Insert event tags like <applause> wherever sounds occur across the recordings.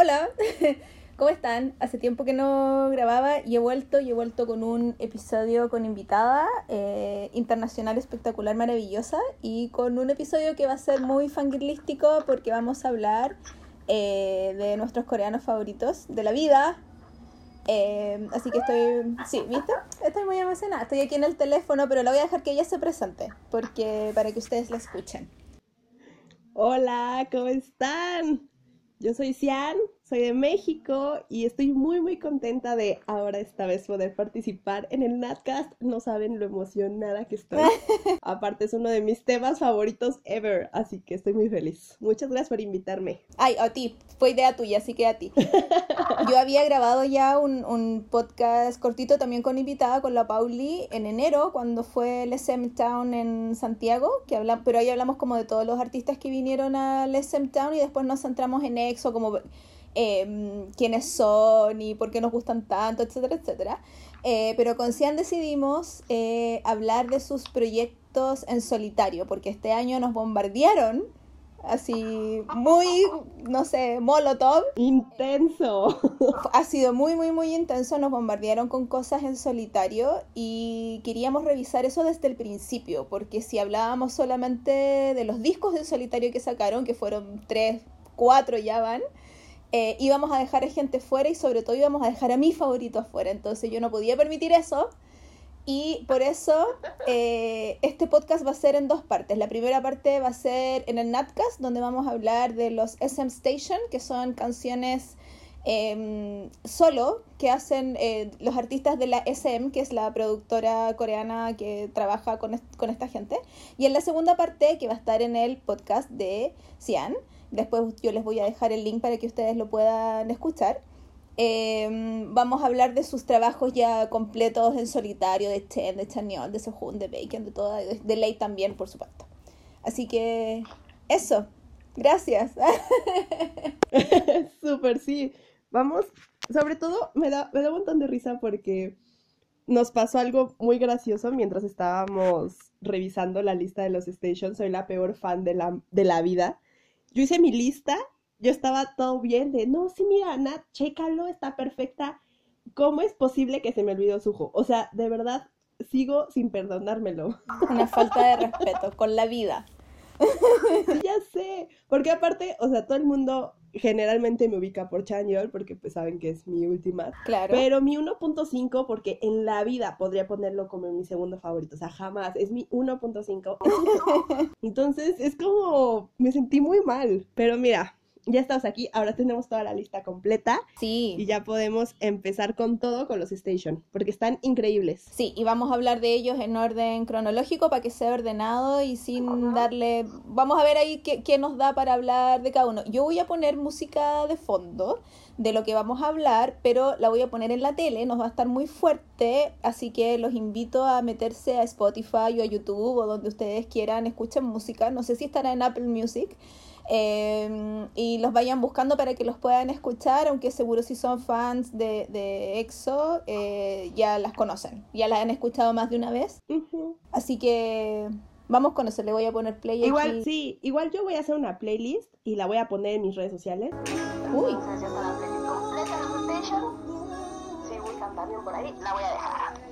Hola, <laughs> ¿cómo están? Hace tiempo que no grababa y he vuelto he vuelto con un episodio con invitada eh, internacional espectacular, maravillosa y con un episodio que va a ser muy fangirlístico porque vamos a hablar eh, de nuestros coreanos favoritos de la vida. Eh, así que estoy, sí, ¿viste? Estoy muy emocionada. Estoy aquí en el teléfono, pero la voy a dejar que ella se presente porque para que ustedes la escuchen. Hola, ¿cómo están? Yo soy Cian, soy de México y estoy muy muy contenta de ahora esta vez poder participar en el Natcast. No saben lo emocionada que estoy. <laughs> Aparte es uno de mis temas favoritos ever, así que estoy muy feliz. Muchas gracias por invitarme. Ay, a ti, fue idea tuya, así que a ti. <laughs> Yo había grabado ya un, un podcast cortito también con invitada, con la Pauli, en enero, cuando fue el SM Town en Santiago, que habla, pero ahí hablamos como de todos los artistas que vinieron al SM Town y después nos centramos en EXO, como eh, quiénes son y por qué nos gustan tanto, etcétera, etcétera. Eh, pero con Cian decidimos eh, hablar de sus proyectos en solitario, porque este año nos bombardearon así muy, no sé, molotov. Intenso. <laughs> Ha sido muy, muy, muy intenso. Nos bombardearon con cosas en solitario y queríamos revisar eso desde el principio, porque si hablábamos solamente de los discos en solitario que sacaron, que fueron tres, cuatro ya van, eh, íbamos a dejar a gente fuera y sobre todo íbamos a dejar a mi favorito afuera. Entonces yo no podía permitir eso. Y por eso eh, este podcast va a ser en dos partes. La primera parte va a ser en el Natcast, donde vamos a hablar de los SM Station, que son canciones eh, solo que hacen eh, los artistas de la SM, que es la productora coreana que trabaja con, con esta gente. Y en la segunda parte, que va a estar en el podcast de Cian, después yo les voy a dejar el link para que ustedes lo puedan escuchar. Eh, vamos a hablar de sus trabajos ya completos en solitario, de Chen, de Chanyeol, de Sehun, de Bacon, de toda, de, de Lei también, por supuesto. Así que eso, gracias. <laughs> Súper, sí. Vamos, sobre todo me da, me da un montón de risa porque nos pasó algo muy gracioso mientras estábamos revisando la lista de los stations. Soy la peor fan de la, de la vida. Yo hice mi lista yo estaba todo bien de, no, sí, mira, Nat, chécalo, está perfecta. ¿Cómo es posible que se me olvidó Sujo? O sea, de verdad, sigo sin perdonármelo. <laughs> Una falta de respeto con la vida. Sí, ya sé. Porque aparte, o sea, todo el mundo generalmente me ubica por Chanyeol porque pues saben que es mi última. Claro. Pero mi 1.5 porque en la vida podría ponerlo como mi segundo favorito, o sea, jamás, es mi 1.5. <laughs> Entonces, es como me sentí muy mal, pero mira, ya estamos aquí, ahora tenemos toda la lista completa. Sí. Y ya podemos empezar con todo con los Station, porque están increíbles. Sí, y vamos a hablar de ellos en orden cronológico para que sea ordenado y sin darle... Vamos a ver ahí qué, qué nos da para hablar de cada uno. Yo voy a poner música de fondo de lo que vamos a hablar, pero la voy a poner en la tele, nos va a estar muy fuerte, así que los invito a meterse a Spotify o a YouTube o donde ustedes quieran, escuchen música, no sé si estará en Apple Music, eh, y los vayan buscando para que los puedan escuchar, aunque seguro si son fans de, de EXO eh, ya las conocen, ya las han escuchado más de una vez. Uh -huh. Así que vamos con eso, le voy a poner play. Igual, aquí. sí, igual yo voy a hacer una playlist y la voy a poner en mis redes sociales. Uy.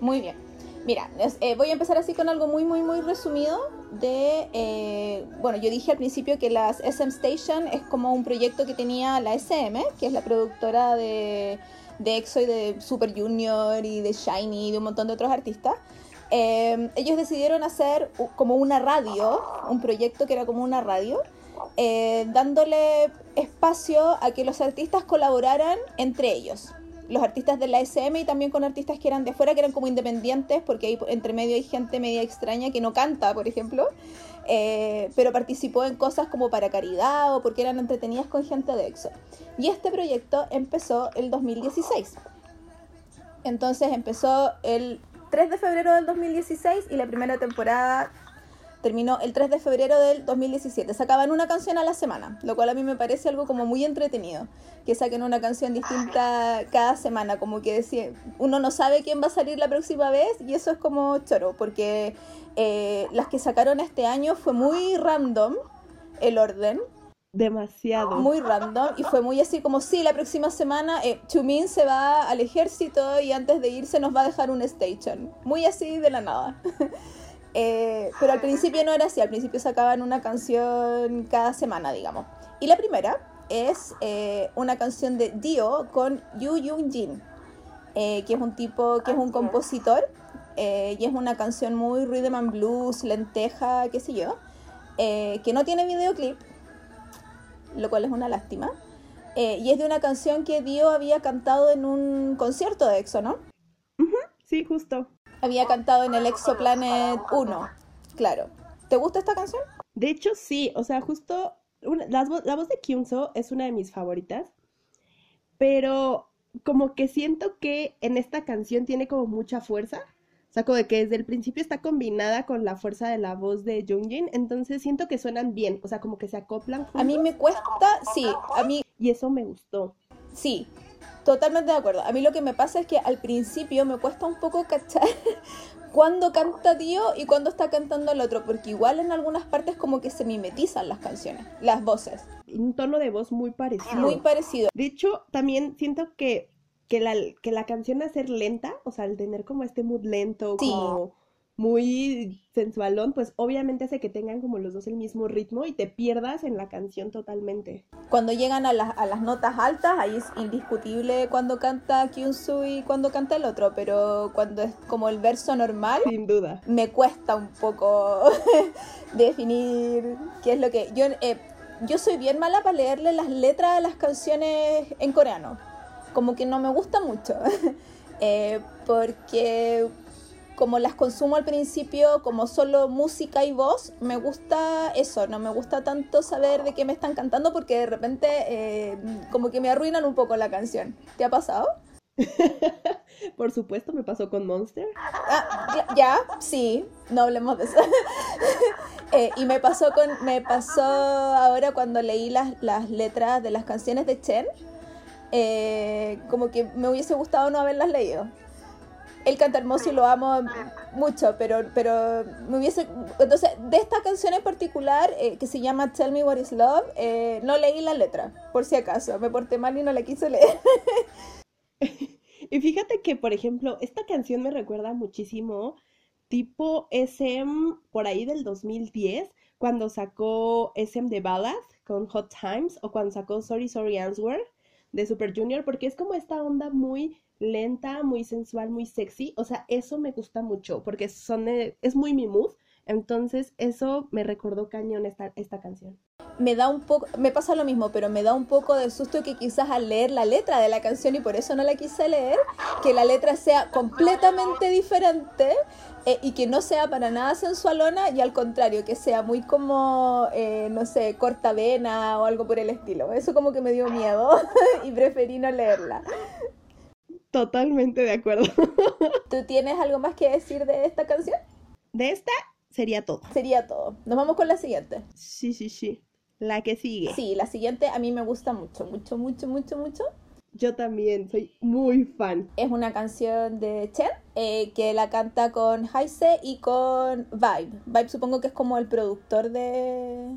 Muy bien. Mira, eh, voy a empezar así con algo muy, muy, muy resumido de, eh, bueno, yo dije al principio que las SM Station es como un proyecto que tenía la SM, que es la productora de, de EXO y de Super Junior y de Shiny y de un montón de otros artistas. Eh, ellos decidieron hacer como una radio, un proyecto que era como una radio, dándole espacio a que los artistas colaboraran entre ellos los artistas de la SM y también con artistas que eran de afuera, que eran como independientes, porque ahí entre medio hay gente media extraña que no canta, por ejemplo, eh, pero participó en cosas como para caridad o porque eran entretenidas con gente de EXO. Y este proyecto empezó el 2016. Entonces empezó el 3 de febrero del 2016 y la primera temporada terminó el 3 de febrero del 2017. Sacaban una canción a la semana, lo cual a mí me parece algo como muy entretenido, que saquen una canción distinta cada semana, como que decía, uno no sabe quién va a salir la próxima vez y eso es como choro, porque eh, las que sacaron este año fue muy random el orden. Demasiado. Muy random y fue muy así como, sí, la próxima semana eh, Chumin se va al ejército y antes de irse nos va a dejar un station. Muy así de la nada. <laughs> Eh, pero al principio no era así, al principio sacaban una canción cada semana, digamos. Y la primera es eh, una canción de Dio con Yu Jung Jin, eh, que es un tipo, que es un compositor, y es una canción muy rhythm and blues, lenteja, qué sé yo, que no tiene videoclip, lo cual es una lástima. y es de una canción que Dio había cantado en un concierto de EXO, ¿no? Sí, justo había cantado en el Exoplanet 1, claro. ¿Te gusta esta canción? De hecho, sí, o sea, justo la, voz de Kyunso es una de mis favoritas, pero como que siento que en esta canción tiene como mucha fuerza. O sea, como de que desde el principio está combinada con la fuerza de la voz de Jungjin, entonces siento que suenan bien, o sea, como que se acoplan. A mí me cuesta, sí, a mí... Y eso me gustó. Sí, Totalmente de acuerdo. A mí lo que me pasa es que al principio me cuesta un poco cachar <laughs> cuando canta Tío y cuando está cantando el otro, porque igual en algunas partes como que se mimetizan las canciones, las voces. Un tono de voz muy parecido. Muy parecido. De hecho, también siento que, que, la, que la canción a ser lenta, o sea, al tener como este mood lento, como muy sensualón, pues obviamente hace que tengan como los dos el mismo ritmo y te pierdas en la canción totalmente. Cuando llegan a, a las notas altas, ahí es indiscutible cuando canta Kyunsu y cuando canta el otro, pero cuando es como el verso normal, sin duda, me cuesta un poco <laughs> definir qué es lo que yo eh, yo soy bien mala para leerle las letras de las canciones en coreano, como que no me gusta mucho. <laughs> Eh, porque como las consumo al principio como solo música y voz, me gusta eso, no me gusta tanto saber de qué me están cantando porque de repente eh, como que me arruinan un poco la canción. ¿Te ha pasado? <laughs> Por supuesto, me pasó con Monster. Ah, ya, sí, no hablemos de eso. <laughs> Eh, y me pasó con, me pasó ahora cuando leí las, las letras de las canciones de Chen, eh, como que me hubiese gustado no haberlas leído él canta hermoso y lo amo mucho, pero, pero me hubiese... Entonces, de esta canción en particular, eh, que se llama Tell Me What Is Love, eh, no leí la letra, por si acaso. Me porté mal y no la quise leer. <laughs> y fíjate que, por ejemplo, esta canción me recuerda muchísimo tipo SM por ahí del 2010, cuando sacó SM de Ballad con Hot Times, o cuando sacó Sorry Sorry Answer de Super Junior, porque es como esta onda muy lenta, muy sensual, muy sexy. O sea, eso me gusta mucho porque son, es muy mi mood. Entonces, eso me recordó cañón esta, esta canción. Me da un poco, me pasa lo mismo, pero me da un poco de susto que quizás al leer la letra de la canción, y por eso no la quise leer, que la letra sea completamente diferente eh, y que no sea para nada sensualona, y al contrario, que sea muy como, eh, no sé, corta vena o algo por el estilo. Eso como que me dio miedo <laughs> y preferí no leerla. Totalmente de acuerdo. <laughs> ¿Tú tienes algo más que decir de esta canción? De esta sería todo. Sería todo. Nos vamos con la siguiente. Sí, sí, sí. La que sigue. Sí, la siguiente a mí me gusta mucho, mucho, mucho, mucho, mucho. Yo también, soy muy fan. Es una canción de Chen eh, que la canta con Heise y con Vibe. Vibe supongo que es como el productor de,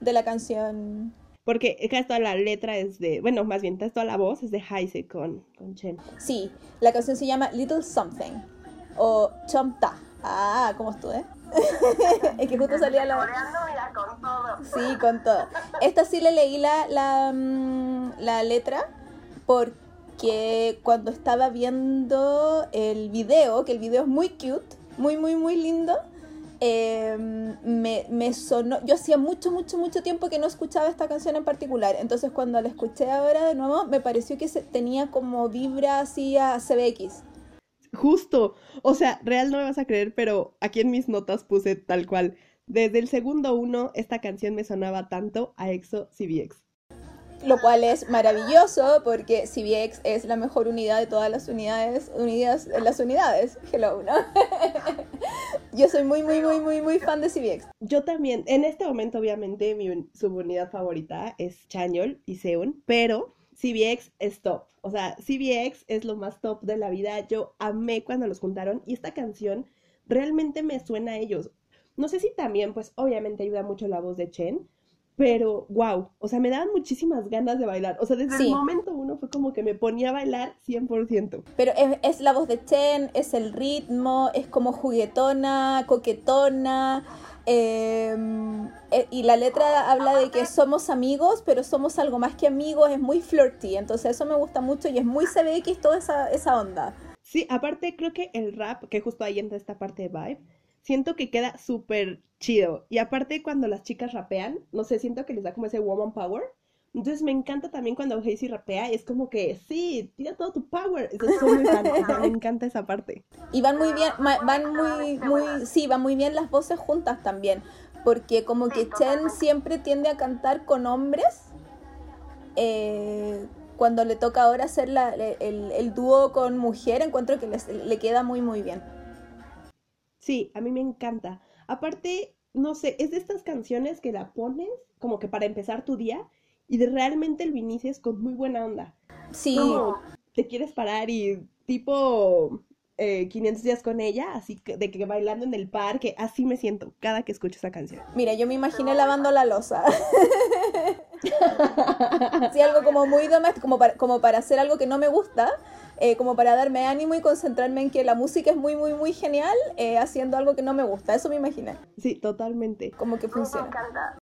de la canción porque casi toda la letra es de, bueno, más bien toda la voz es de Heise con, con Chen. Sí, la canción se llama Little Something o Chomta. Ah, ¿cómo estuve? <laughs> es que justo salía la... con todo. Sí, con todo. Esta sí le leí la, la, mm, la letra porque cuando estaba viendo el video, que el video es muy cute, muy, muy, muy lindo, Em, me, me, sonó, yo hacía mucho, mucho, mucho tiempo que no escuchaba esta canción en particular, entonces cuando la escuché ahora de nuevo me pareció que se, tenía como vibra así a CBX. Justo, o sea, real no me vas a creer, pero aquí en mis notas puse tal cual. Desde el segundo uno, esta canción me sonaba tanto a EXO CBX lo cual es maravilloso porque CBX es la mejor unidad de todas las unidades unidas en las unidades. Hello, ¿no? <laughs> Yo soy muy, muy, muy, muy, muy fan de CBX. Yo también. En este momento, obviamente, mi subunidad favorita es Chanyol y Seun, pero CBX es top. O sea, CBX es lo más top de la vida. Yo amé cuando los juntaron y esta canción realmente me suena a ellos. No sé si también, pues obviamente ayuda mucho la voz de Chen, pero wow, o sea, me daban muchísimas ganas de bailar. O sea, desde el momento uno fue como que me ponía a bailar 100%. Pero es, es la voz de Chen, es el ritmo, es como juguetona, coquetona. Em, eh, y la letra habla de que somos amigos, pero somos algo más que amigos, es muy flirty, entonces eso me gusta mucho y es muy CBX toda esa, esa onda. Sí, aparte creo que el rap, que justo ahí entra esta parte de vibe, siento que queda súper chido. Y aparte cuando las chicas rapean, no sé, siento que les da como ese woman power. Entonces me encanta también cuando Hazy rapea es como que, sí, tira todo tu power. Eso es muy me encanta esa parte. Y van muy bien, van muy, muy, sí, van muy bien las voces juntas también. Porque como que Chen siempre tiende a cantar con hombres. Eh, cuando le toca ahora hacer la, el, el, dúo con mujer, encuentro que le queda muy, muy bien. Sí, a mí me encanta. Aparte, no sé, es de estas canciones que la pones como que para empezar tu día y de realmente el inicies con muy buena onda. Sí. te quieres parar y tipo eh, 500 días con ella, así que de que bailando en el parque, así me siento cada que escucho esa canción. Mira, yo me imaginé lavando la losa. <laughs> sí, algo como muy doméstico, como para, como para hacer algo que no me gusta, eh, como para darme ánimo y concentrarme en que la música es muy, muy, muy genial, eh, haciendo algo que no me gusta. Eso me imaginé. Sí, totalmente. Como que funciona.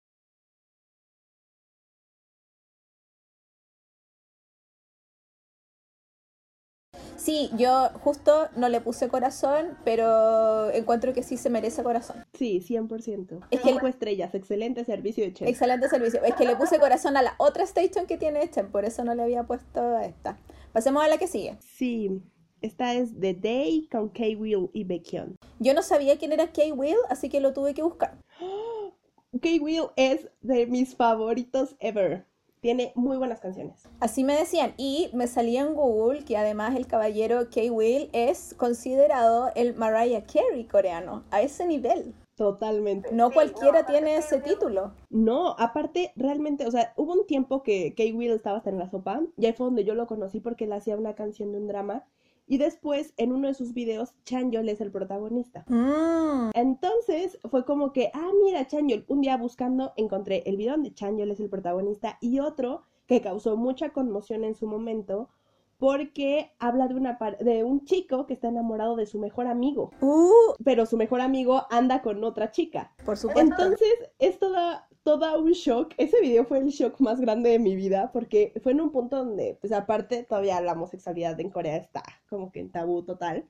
Sí, yo justo no le puse corazón, pero encuentro que sí se merece corazón. Sí, 100%. Es que Cinco estrellas, excelente servicio de Chen. Excelente servicio. Es que le puse corazón a la otra station que tiene Chen, por eso no le había puesto a esta. Pasemos a la que sigue. Sí, esta es The Day con K-Will y Baekhyun. Yo no sabía quién era K-Will, así que lo tuve que buscar. <gasps> K-Will es de mis favoritos ever. Tiene muy buenas canciones. Así me decían. Y me salía en Google que además el caballero K-Will es considerado el Mariah Carey coreano. A ese nivel. Totalmente. No cualquiera tiene ese título. No, aparte, realmente, o sea, hubo un tiempo que Kay Will estaba hasta en la sopa, y ahí fue donde yo lo conocí porque él hacía una canción de un drama, y después, en uno de sus videos, Chanyeol es el protagonista. Mm. Entonces, fue como que, ah, mira, Chanyeol, un día buscando, encontré el video donde Chanyeol es el protagonista, y otro que causó mucha conmoción en su momento, porque habla de, una de un chico que está enamorado de su mejor amigo. Uh. Pero su mejor amigo anda con otra chica. Por supuesto. Entonces es toda, toda un shock. Ese video fue el shock más grande de mi vida porque fue en un punto donde, pues aparte, todavía la homosexualidad en Corea está como que en tabú total.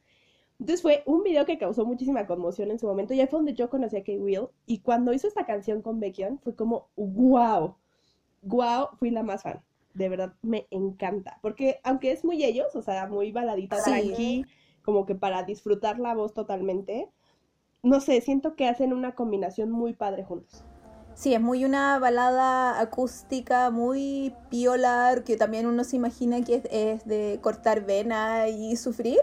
Entonces fue un video que causó muchísima conmoción en su momento y ahí fue donde yo conocí a K-Will y cuando hizo esta canción con Baekhyun fue como wow, wow, fui la más fan de verdad me encanta. Porque aunque es muy ellos, o sea, muy baladita, tranqui, como que para disfrutar la voz totalmente, no sé, siento que hacen una combinación muy padre juntos. Sí, es muy una balada acústica, muy piolar, que también uno se imagina que es, de cortar vena y sufrir,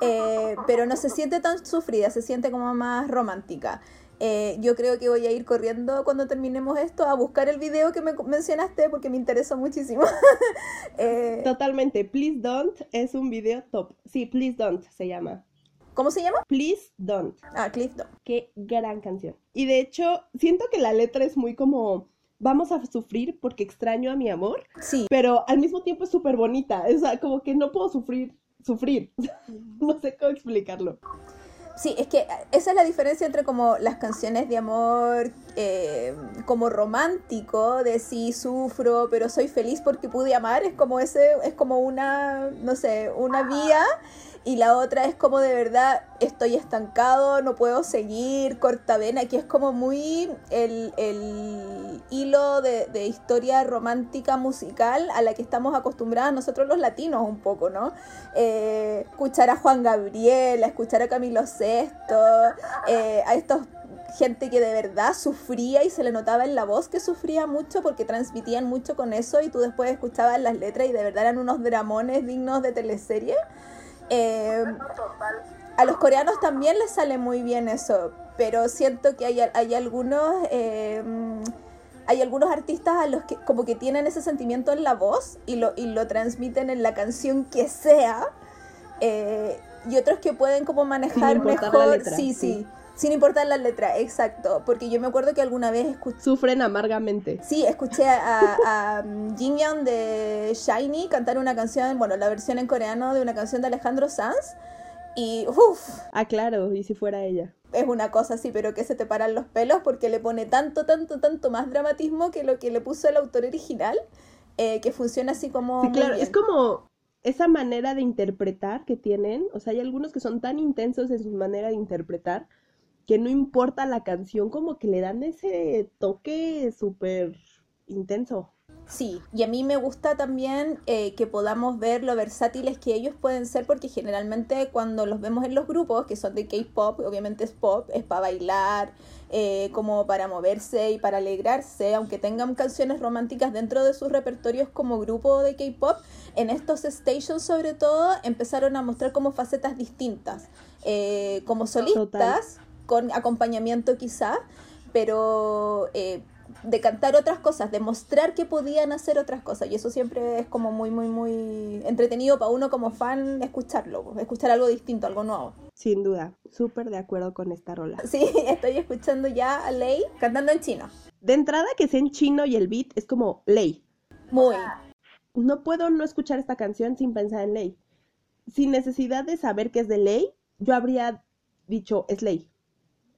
eh, pero no se siente tan sufrida, se siente como más romántica. Eh, yo creo que voy a ir corriendo cuando terminemos esto a buscar el video que me mencionaste porque me interesó muchísimo. <laughs> Eh, Totalmente. Please Don't es un video top. Sí, Please Don't se llama. ¿Cómo se llama? Please Don't. Ah, Please Don't. Qué gran canción. Y de hecho, siento que la letra es muy como vamos a sufrir porque extraño a mi amor. Sí. Pero al mismo tiempo es súper bonita. O sea, como que no puedo sufrir, sufrir. <laughs> no sé cómo explicarlo. Sí, es que esa es la diferencia entre como las canciones de amor eh, como romántico, de sí sufro, pero soy feliz porque pude amar, es como ese, es como una, no sé, una vía y la otra es como de verdad estoy estancado, no puedo seguir, cortavena, que es como muy el, hilo de, historia romántica musical a la que estamos acostumbrados nosotros los latinos un poco, ¿no? Eh, escuchar a Juan Gabriel, a escuchar a Camilo VI, eh, a estos gente que de verdad sufría y se le notaba en la voz que sufría mucho porque transmitían mucho con eso y tú después escuchabas las letras y de verdad eran unos dramones dignos de teleserie. Eh, a los coreanos también les sale muy bien eso, pero siento que hay, hay algunos... Eh, hay algunos artistas a los que como que tienen ese sentimiento en la voz y lo, y lo transmiten en la canción que sea. Eh, y otros que pueden como manejar mejor, sí, sí, Sin importar la letra, exacto. Porque yo me acuerdo que alguna vez escuché. Sufren amargamente. Sí, escuché a, a Jin Young de Shiny cantar una canción, bueno, la versión en coreano de una canción de Alejandro Sanz. Y uff. Ah, claro, y si fuera ella. Es una cosa así, pero que se te paran los pelos porque le pone tanto, tanto, tanto más dramatismo que lo que le puso el autor original, eh, que funciona así como. Sí, claro, es como esa manera de interpretar que tienen. O sea, hay algunos que son tan intensos en su manera de interpretar que no importa la canción, como que le dan ese toque súper intenso. Sí, y a mí me gusta también eh, que podamos ver lo versátiles que ellos pueden ser, porque generalmente cuando los vemos en los grupos, que son de K-pop, obviamente es pop, es para bailar, eh, como para moverse y para alegrarse, aunque tengan canciones románticas dentro de sus repertorios como grupo de K-pop, en estos stations sobre todo empezaron a mostrar como facetas distintas, eh, como solistas, con acompañamiento quizá, pero de cantar otras cosas, de mostrar que podían hacer otras cosas. Y eso siempre es como muy, muy, muy entretenido para uno como fan escucharlo, escuchar algo distinto, algo nuevo. Sin duda, súper de acuerdo con esta rola. Sí, <laughs> estoy escuchando ya a Lei cantando en chino. De entrada que sea en chino y el beat es como Lei. Muy. No puedo no escuchar esta canción sin pensar en Lei. Sin necesidad de saber que es de Lei, yo habría dicho es Lei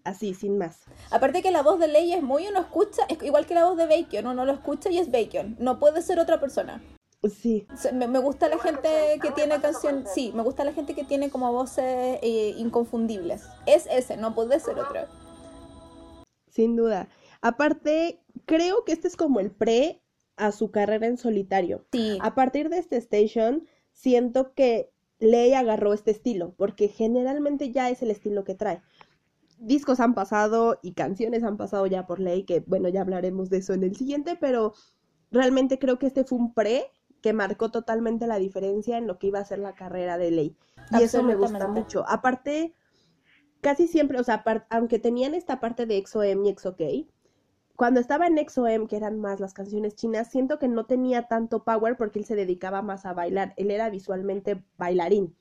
así, sin más. Aparte que la voz de Ley es muy uno escucha, es igual que la voz de Bacon, uno lo escucha y es Bacon, no puede ser otra persona. Sí. Me, gusta la gente que tiene canción, sí, me gusta la gente que tiene como voces eh, inconfundibles. Es ese, no puede ser otro. Sin duda. Aparte, creo que este es como el pre a su carrera en solitario. Sí. A partir de este station, siento que Ley agarró este estilo, porque generalmente ya es el estilo que trae discos han pasado y canciones han pasado ya por ley, que bueno, ya hablaremos de eso en el siguiente, pero realmente creo que este fue un pre que marcó totalmente la diferencia en lo que iba a ser la carrera de ley. Y eso me gusta mucho. Aparte, casi siempre, o sea, aunque tenían esta parte de EXO-M y EXO-K, cuando estaba en EXO-M, que eran más las canciones chinas, siento que no tenía tanto power porque él se dedicaba más a bailar. Él era visualmente bailarín.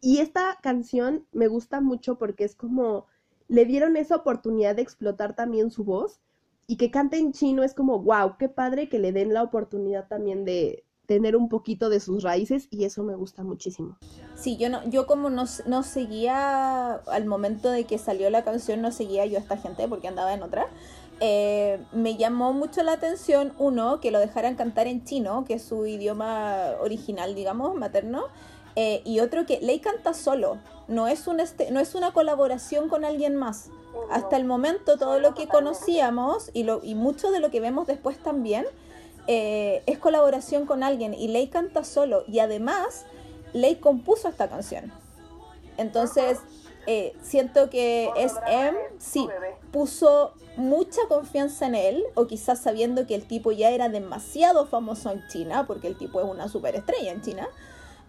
Y esta canción me gusta mucho porque es como le dieron esa oportunidad de explotar también su voz y que cante en chino es como, wow, qué padre que le den la oportunidad también de tener un poquito de sus raíces y eso me gusta muchísimo. Sí, yo no, yo como no, no seguía al momento de que salió la canción, no seguía yo a esta gente porque andaba en otra. Eh, me llamó mucho la atención, uno, que lo dejaran cantar en chino, que es su idioma original, digamos, materno, eh, y otro que Ley canta solo, no es, un este, no es una colaboración con alguien más. Hasta el momento todo lo que conocíamos y, lo, y mucho de lo que vemos después también eh, es colaboración con alguien. Y Ley canta solo. Y además Ley compuso esta canción. Entonces eh, siento que SM sí puso mucha confianza en él o quizás sabiendo que el tipo ya era demasiado famoso en China porque el tipo es una superestrella en China.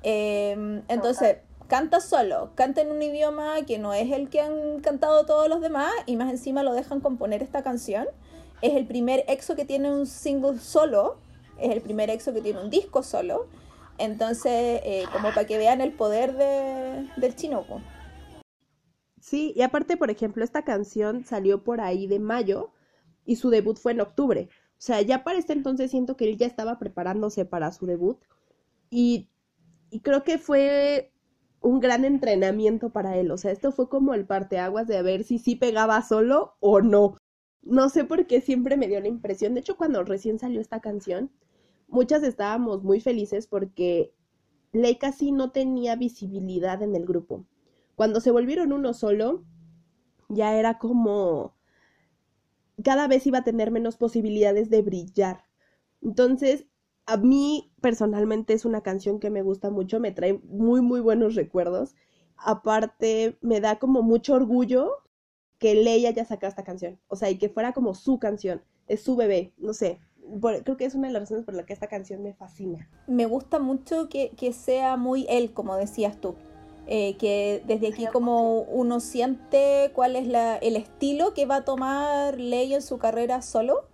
Em, entonces, canta solo, canta en un idioma que no es el que han cantado todos los demás y más encima lo dejan componer esta canción. Es el primer EXO que tiene un single solo, es el primer EXO que tiene un disco solo. Entonces, eh, como para que vean el poder de, del chino. Sí, y aparte, por ejemplo, esta canción salió por ahí de mayo y su debut fue en octubre. O sea, ya para este entonces siento que él ya estaba preparándose para su debut. Y y creo que fue un gran entrenamiento para él. O sea, esto fue como el parteaguas de ver si sí pegaba solo o no. No sé por qué siempre me dio la impresión. De hecho, cuando recién salió esta canción, muchas estábamos muy felices porque Ley casi no tenía visibilidad en el grupo. Cuando se volvieron uno solo, ya era como cada vez iba a tener menos posibilidades de brillar. Entonces, a mí personalmente es una canción que me gusta mucho, me trae muy, muy buenos recuerdos. Aparte, me da como mucho orgullo que Leia haya sacado esta canción. O sea, y que fuera como su canción, es su bebé, no sé. creo que es una de las razones por las que esta canción me fascina. Me gusta mucho que, sea muy él, como decías tú. Eh, que desde aquí como uno siente cuál es la, el estilo que va a tomar Leia en su carrera solo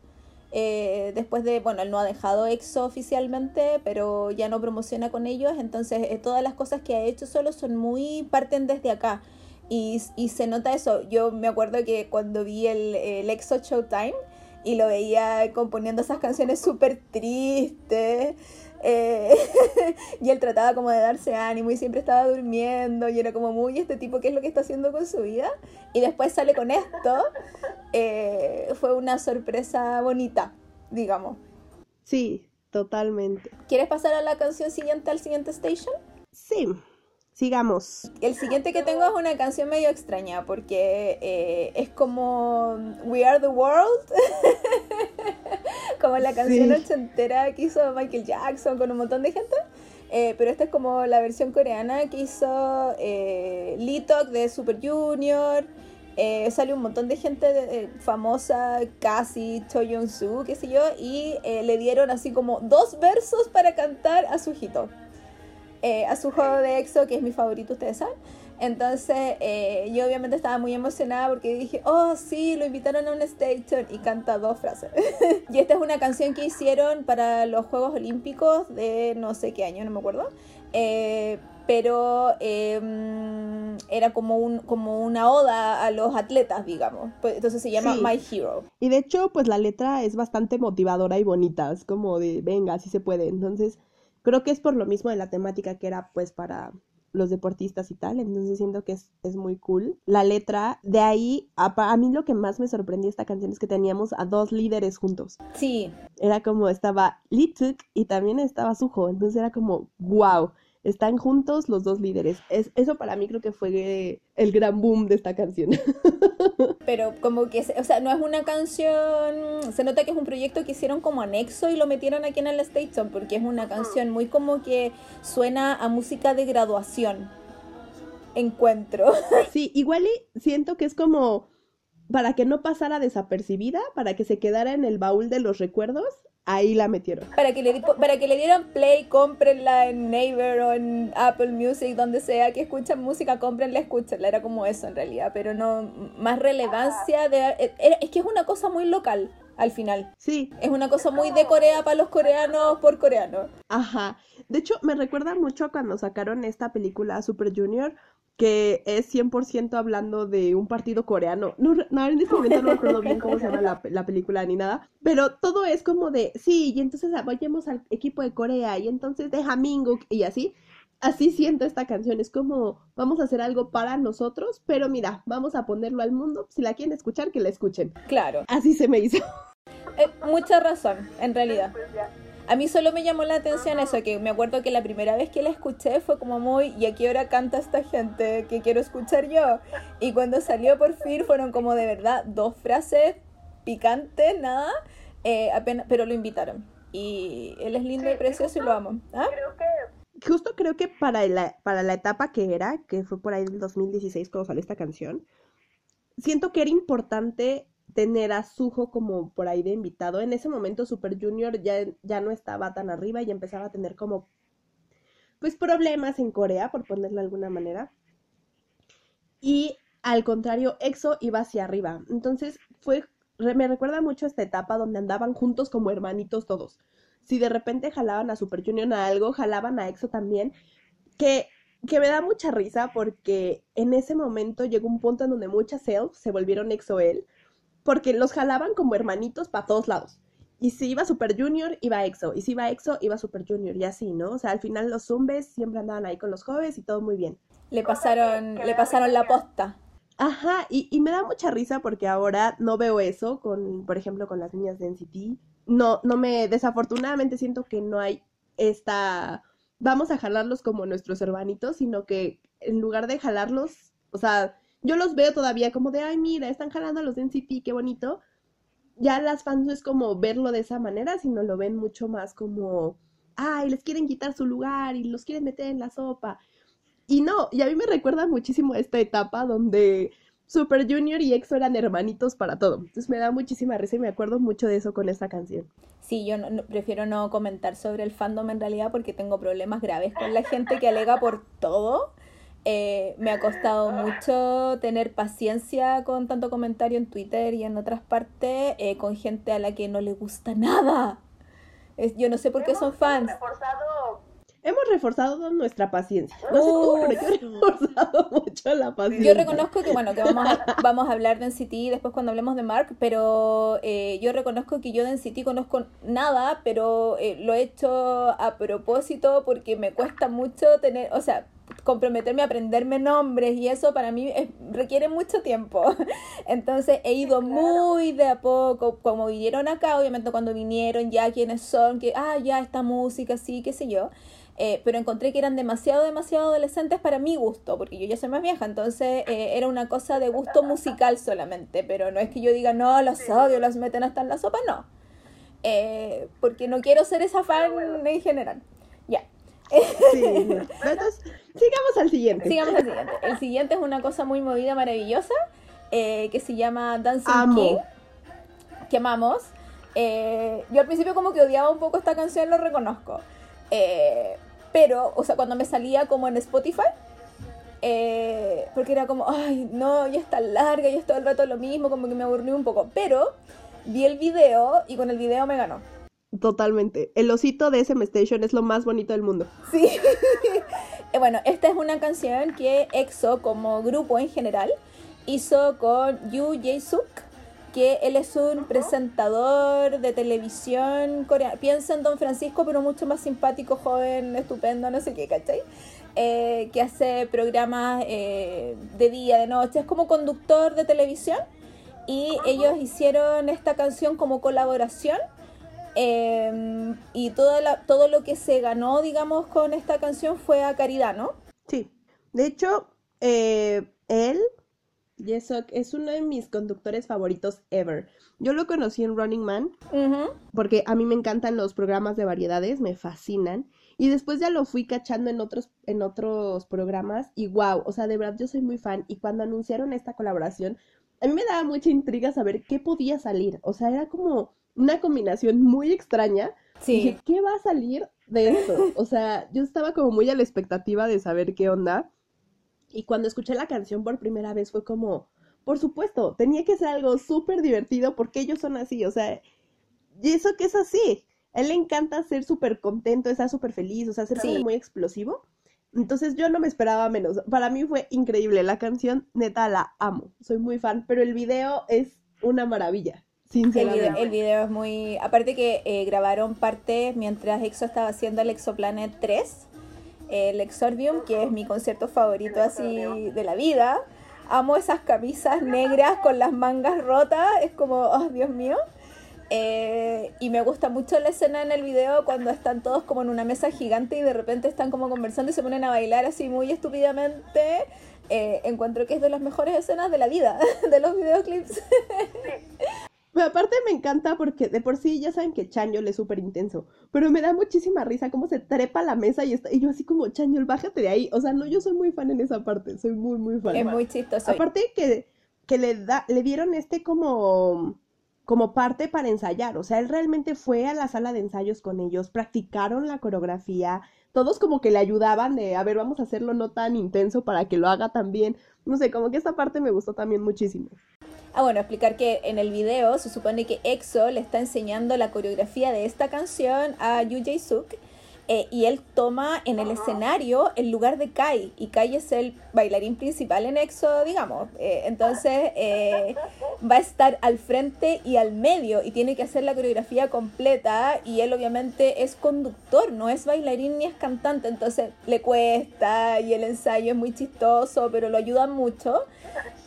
eh, después de, bueno, él no ha dejado EXO oficialmente, pero ya no promociona con ellos, entonces eh, todas las cosas que ha hecho solo son muy, parten desde acá. Y, y, se nota eso. Yo me acuerdo que cuando vi el, el EXO Showtime y lo veía componiendo esas canciones súper tristes. Eh, <laughs> y él trataba como de darse ánimo y siempre estaba durmiendo y era como muy este tipo, ¿qué es lo que está haciendo con su vida? Y después sale con esto. Eh, fue una sorpresa bonita, digamos. Sí, totalmente. ¿Quieres pasar a la canción siguiente, al siguiente station? Sí. Sigamos. El siguiente que tengo es una canción medio extraña porque eh, es como We Are the World, <laughs> como la canción ochentera que hizo Michael Jackson con un montón de gente. Eh, pero esta es como la versión coreana que hizo eh, Lee Tok de Super Junior. Eh, sale un montón de gente famosa, casi Cho Young Soo, qué sé yo, y le dieron así como dos versos para cantar a su hijito. Eh, a su juego de EXO, que es mi favorito, ustedes saben. Entonces eh, yo obviamente estaba muy emocionada porque dije, oh sí, lo invitaron a un station y canta dos frases. <laughs> y esta es una canción que hicieron para los Juegos Olímpicos de no sé qué año, no me acuerdo. Eh, pero em, era como, un, como una oda a los atletas, digamos. Pues, entonces se llama My Hero. Y de hecho, pues la letra es bastante motivadora y bonita, es como de, venga, así se puede. Entonces Creo que es por lo mismo de la temática que era pues para los deportistas y tal, entonces siento que es, es muy cool. La letra, de ahí, a, a, mí lo que más me sorprendió esta canción es que teníamos a dos líderes juntos. Sí. Era como estaba Tuk y también estaba Suho, entonces era como, wow están juntos los dos líderes. Es, eso para mí creo que fue el gran boom de esta canción. <laughs> Pero como que, o sea, no es una canción, se nota que es un proyecto que hicieron como anexo y lo metieron aquí en el Station, porque es una canción muy como que suena a música de graduación. Encuentro. <laughs> Sí, igual y siento que es como para que no pasara desapercibida, para que se quedara en el baúl de los recuerdos ahí la metieron. Para que, le, para que le dieran play, cómprenla en Naver o en Apple Music, donde sea que escuchan música, cómprenla, escúchenla. Era como eso en realidad, pero no más relevancia de... Es que es una cosa muy local al final. Sí. Es una cosa muy de Corea para los coreanos por coreanos. Ajá. De hecho, me recuerda mucho cuando sacaron esta película Super Junior, que es 100% hablando de un partido coreano. No, en este momento no recuerdo bien cómo se llama la, la, película ni nada, pero todo es como de, sí, y entonces apoyemos al equipo de Corea, y entonces de Haminguk, y así. Así siento esta canción, es como vamos a hacer algo para nosotros, pero mira, vamos a ponerlo al mundo, si la quieren escuchar, que la escuchen. Claro. Así se me hizo. Eh, mucha razón, en realidad. A mí solo me llamó la atención eso, que me acuerdo que la primera vez que la escuché fue como muy, ¿y a qué hora canta esta gente que quiero escuchar yo? Y cuando salió por fin fueron como de verdad dos frases picantes, nada, eh, apenas, pero lo invitaron. Y él es lindo y precioso y lo amo. ¿Ah? Justo creo que para la, para la etapa que era, que fue por ahí del 2016 cuando salió esta canción, siento que era importante tener a Suho como por ahí de invitado. En ese momento Super Junior ya, ya no estaba tan arriba y empezaba a tener como pues problemas en Corea, por ponerlo de alguna manera. Y al contrario, EXO iba hacia arriba. Entonces fue, me recuerda mucho esta etapa donde andaban juntos como hermanitos todos. Si de repente jalaban a Super Junior a algo, jalaban a EXO también, que, que me da mucha risa porque en ese momento llegó un punto en donde muchas self se volvieron EXO él porque los jalaban como hermanitos para todos lados. Y si iba Super Junior, iba EXO. Y si iba EXO, iba Super Junior. Y así, ¿no? O sea, al final los zumbes siempre andaban ahí con los jóvenes y todo muy bien. Le pasaron, le pasaron la posta. Ajá, y, y, me da mucha risa porque ahora no veo eso con, por ejemplo, con las niñas de NCT. No, no me, desafortunadamente siento que no hay esta, vamos a jalarlos como nuestros hermanitos, sino que en lugar de jalarlos, o sea, yo los veo todavía como de, ay, mira, están jalando a los NCT, qué bonito. Ya las fans no es como verlo de esa manera, sino lo ven mucho más como, ay, les quieren quitar su lugar y los quieren meter en la sopa. Y no, y a mí me recuerda muchísimo esta etapa donde Super Junior y EXO eran hermanitos para todo. Entonces me da muchísima risa y me acuerdo mucho de eso con esta canción. Sí, yo prefiero no comentar sobre el fandom en realidad porque tengo problemas graves con la gente que alega por todo. Eh, me ha costado mucho tener paciencia con tanto comentario en Twitter y en otras partes, eh, con gente a la que no le gusta <laughs> nada. yo no sé por qué son fans. Hemos reforzado nuestra paciencia. No sé tú, pero yo he reforzado <laughs> mucho la paciencia. Yo reconozco que, bueno, que vamos a, <laughs> vamos a hablar de NCT después cuando hablemos de Mark, pero eh, yo reconozco que yo de NCT conozco nada, pero eh, lo he hecho a propósito porque me cuesta mucho tener, o sea, comprometerme a aprenderme nombres y eso para mí requiere mucho tiempo. <laughs> Entonces he ido muy de a poco, como vinieron acá, obviamente cuando vinieron ya quiénes son, que, ah, ya esta música, sí, qué sé yo. Eh, pero encontré que eran demasiado, demasiado adolescentes para mi gusto, porque yo ya soy más vieja, entonces eh, era una cosa de gusto musical solamente, pero no es que yo diga, no, los odio, los meten hasta en la sopa, no. Eh, porque no quiero ser esa fan en general. Ya. Sí, Entonces, sigamos al siguiente. Sigamos al siguiente. El siguiente es una cosa muy movida, maravillosa, que se llama Dancing King, que amamos. yo al principio como que odiaba un poco esta canción, lo reconozco. Eh, pero, o sea, cuando me salía como en Spotify, eh, porque era como, ay, no, ya está larga, ya es todo el rato lo mismo, como que me aburrí un poco. Pero vi el video y con el video me ganó. Totalmente. El osito de SM Station es lo más bonito del mundo. Sí. <laughs> Eh, bueno, esta es una canción que EXO, como grupo en general, hizo con Yu Jae-suk que él es un presentador de televisión coreano. Piensa en Don Francisco, pero mucho más simpático, joven, estupendo, no sé qué, ¿cachai? Eh, que hace programas eh, de día, de noche, es como conductor de televisión. Y ellos hicieron esta canción como colaboración. Eh, y todo, la, todo lo que se ganó, digamos, con esta canción fue a caridad, ¿no? Sí. De hecho, él Jesok es uno de mis conductores favoritos ever. Yo lo conocí en Running Man porque a mí me encantan los programas de variedades, me fascinan. Y después ya lo fui cachando en otros, en otros programas y wow, o sea, de verdad yo soy muy fan. Y cuando anunciaron esta colaboración, a mí me daba mucha intriga saber qué podía salir. O sea, era como una combinación muy extraña. Sí. Dije, ¿qué va a salir de esto? O sea, yo estaba como muy a la expectativa de saber qué onda. Y cuando escuché la canción por primera vez fue como, por supuesto, tenía que ser algo súper divertido porque ellos son así, o sea, y eso que es así. A él le encanta ser súper contento, estar súper feliz, o sea, ser muy explosivo. Entonces yo no me esperaba menos. Para mí fue increíble. La canción, neta, la amo. Soy muy fan, pero el video es una maravilla. Sinceramente. El video, el video es muy... Aparte que eh, grabaron parte mientras EXO estaba haciendo el Exoplanet 3 el Exordium, que es mi concierto favorito así de la vida. Amo esas camisas negras con las mangas rotas, es como, oh Dios mío. Eh, y me gusta mucho la escena en el video cuando están todos como en una mesa gigante y de repente están como conversando y se ponen a bailar así muy estúpidamente. Eh, encuentro que es de las mejores escenas de la vida, <laughs> de los videoclips. Pero aparte me encanta porque de por sí ya saben que Chanyol es súper intenso, pero me da muchísima risa cómo se trepa a la mesa y, está, y yo así como, Chanyol, bájate de ahí. O sea, no, yo soy muy fan en esa parte, soy muy, muy fan. Es muy chistoso. Aparte que, que le, da, le dieron este como, como parte para ensayar, o sea, él realmente fue a la sala de ensayos con ellos, practicaron la coreografía, todos como que le ayudaban de, a ver, vamos a hacerlo no tan intenso para que lo haga también. No sé, como que esta parte me gustó también muchísimo. Ah, bueno, explicar que en el video se supone que EXO le está enseñando la coreografía de esta canción a Yu Jae-suk eh, y él toma en el escenario el lugar de Kai y Kai es el bailarín principal en EXO, digamos. Eh, entonces eh, va a estar al frente y al medio y tiene que hacer la coreografía completa y él obviamente es conductor, no es bailarín ni es cantante, entonces le cuesta y el ensayo es muy chistoso, pero lo ayuda mucho.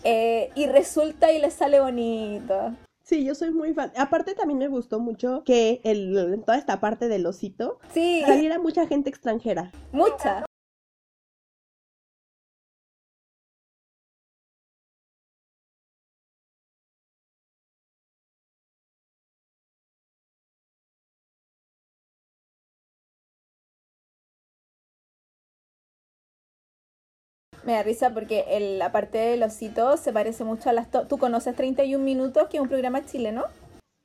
Y resulta y le sale bonito. Sí, yo soy muy fan. Aparte también me gustó mucho que el, toda esta parte del osito sí. saliera mucha gente extranjera. Mucha. Me da risa porque el, la parte del osito se parece mucho a las... ¿Tú conoces 31 Minutos, que es un programa chileno?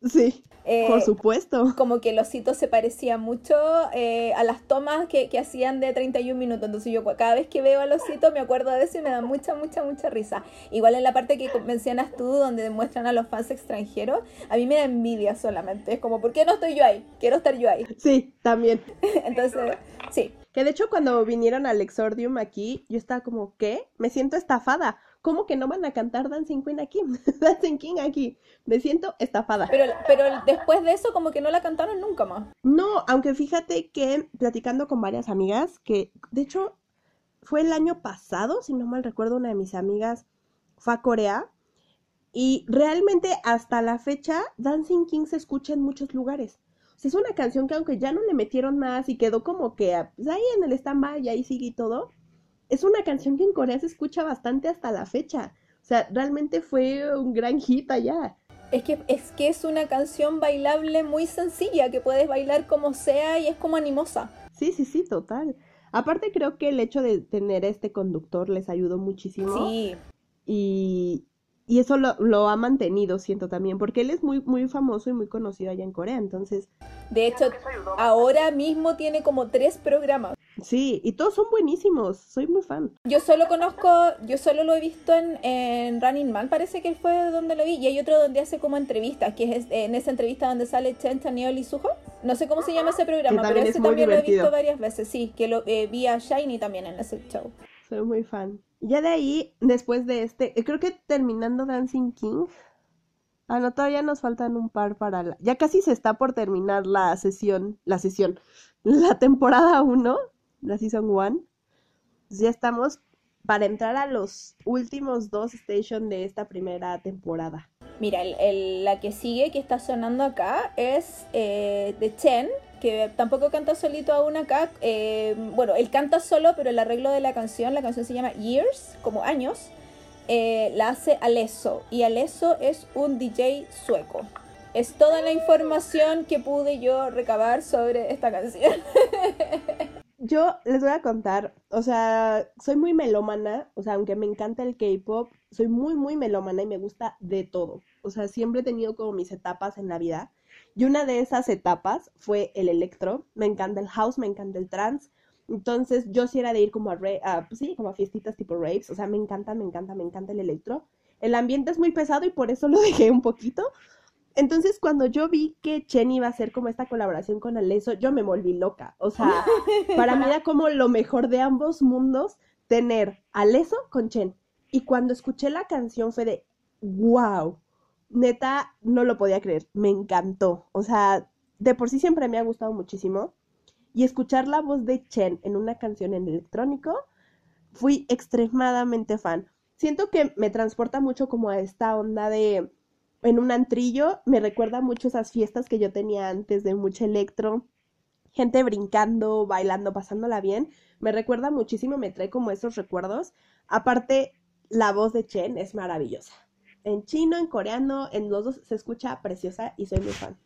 Sí, eh, por supuesto. Como que el osito se parecía mucho eh, a las tomas que, que, hacían de 31 minutos. Entonces yo cada vez que veo al osito me acuerdo de eso y me da mucha, mucha, mucha risa. Igual en la parte que mencionas tú, donde demuestran a los fans extranjeros, a mí me da envidia solamente. Es como, ¿por qué no estoy yo ahí? Quiero estar yo ahí. Sí, también. <laughs> Entonces, sí. Que de hecho cuando vinieron al Exordium aquí, yo estaba como, ¿qué? Me siento estafada. ¿Cómo que no van a cantar Dancing Queen aquí? <laughs> Dancing King aquí. Me siento estafada. Pero, pero después de eso como que no la cantaron nunca más. No, aunque fíjate que platicando con varias amigas, que de hecho fue el año pasado, si no mal recuerdo, una de mis amigas fue a Corea y realmente hasta la fecha Dancing King se escucha en muchos lugares. O sea, es una canción que aunque ya no le metieron más y quedó como que pues, ahí en el stand-by y ahí sigue y todo, es una canción que en Corea se escucha bastante hasta la fecha. O sea, realmente fue un gran hit allá. Es que, es que es una canción bailable muy sencilla, que puedes bailar como sea y es como animosa. Sí, sí, sí, total. Aparte creo que el hecho de tener este conductor les ayudó muchísimo. Sí. Y, y eso lo, lo, ha mantenido, siento también, porque él es muy, muy famoso y muy conocido allá en Corea, entonces... De hecho, ahora mismo tiene como tres programas. Sí, y todos son buenísimos, soy muy fan. Yo solo conozco, yo solo lo he visto en, en Running Man, parece que fue donde lo vi, y hay otro donde hace como entrevistas, que es en esa entrevista donde sale Chen, Taniol y Suho. No sé cómo se llama ese programa, pero ese también lo he visto varias veces, sí, que lo eh, vi a Shiny también en ese show. Soy muy fan. Ya de ahí, después de este, eh, creo que terminando Dancing King. Ah, no, todavía nos faltan un par para la... Ya casi se está por terminar la sesión, la sesión, <laughs> la temporada 1, la Season 1. Ya estamos para entrar a los últimos dos stations de esta primera temporada. Mira, el, la que sigue, que está sonando acá, es eh, de Chen, tampoco canta solito aún acá. Eh, bueno, él canta solo, pero el arreglo de la canción, la canción se llama Years, como años, eh, la hace Alesso. Y Alesso es un DJ sueco. Es toda la información que pude yo recabar sobre esta canción. <laughs> yo les voy a contar, o sea, soy muy melómana, o sea, aunque me encanta el K-pop, soy muy, muy melómana y me gusta de todo. O sea, siempre he tenido como mis etapas en la vida. Y una de esas etapas fue el electro. Me encanta el house, me encanta el trance. Entonces yo sí era de ir como a, pues sí, como a fiestitas tipo raves. O sea, me encanta, me encanta, me encanta el electro. El ambiente es muy pesado y por eso lo <laughs> dejé un poquito. Entonces, cuando yo vi que Chen iba a hacer como esta colaboración con Aleso, yo me volví loca. O sea, <laughs> para mí era como lo mejor de ambos mundos tener Aleso con Chen. Y cuando escuché la canción fue de, wow, neta, no lo podía creer, me encantó. O sea, de por sí siempre me ha gustado muchísimo. Y escuchar la voz de Chen en una canción en electrónico, fui extremadamente fan. Siento que me transporta mucho como a esta onda de en un antrillo, me recuerda mucho esas fiestas que yo tenía antes de mucho electro, gente brincando, bailando, pasándola bien. Me recuerda muchísimo, me trae como esos recuerdos. Aparte, la voz de Chen es maravillosa en chino, en coreano, en los dos se escucha preciosa y soy muy fan.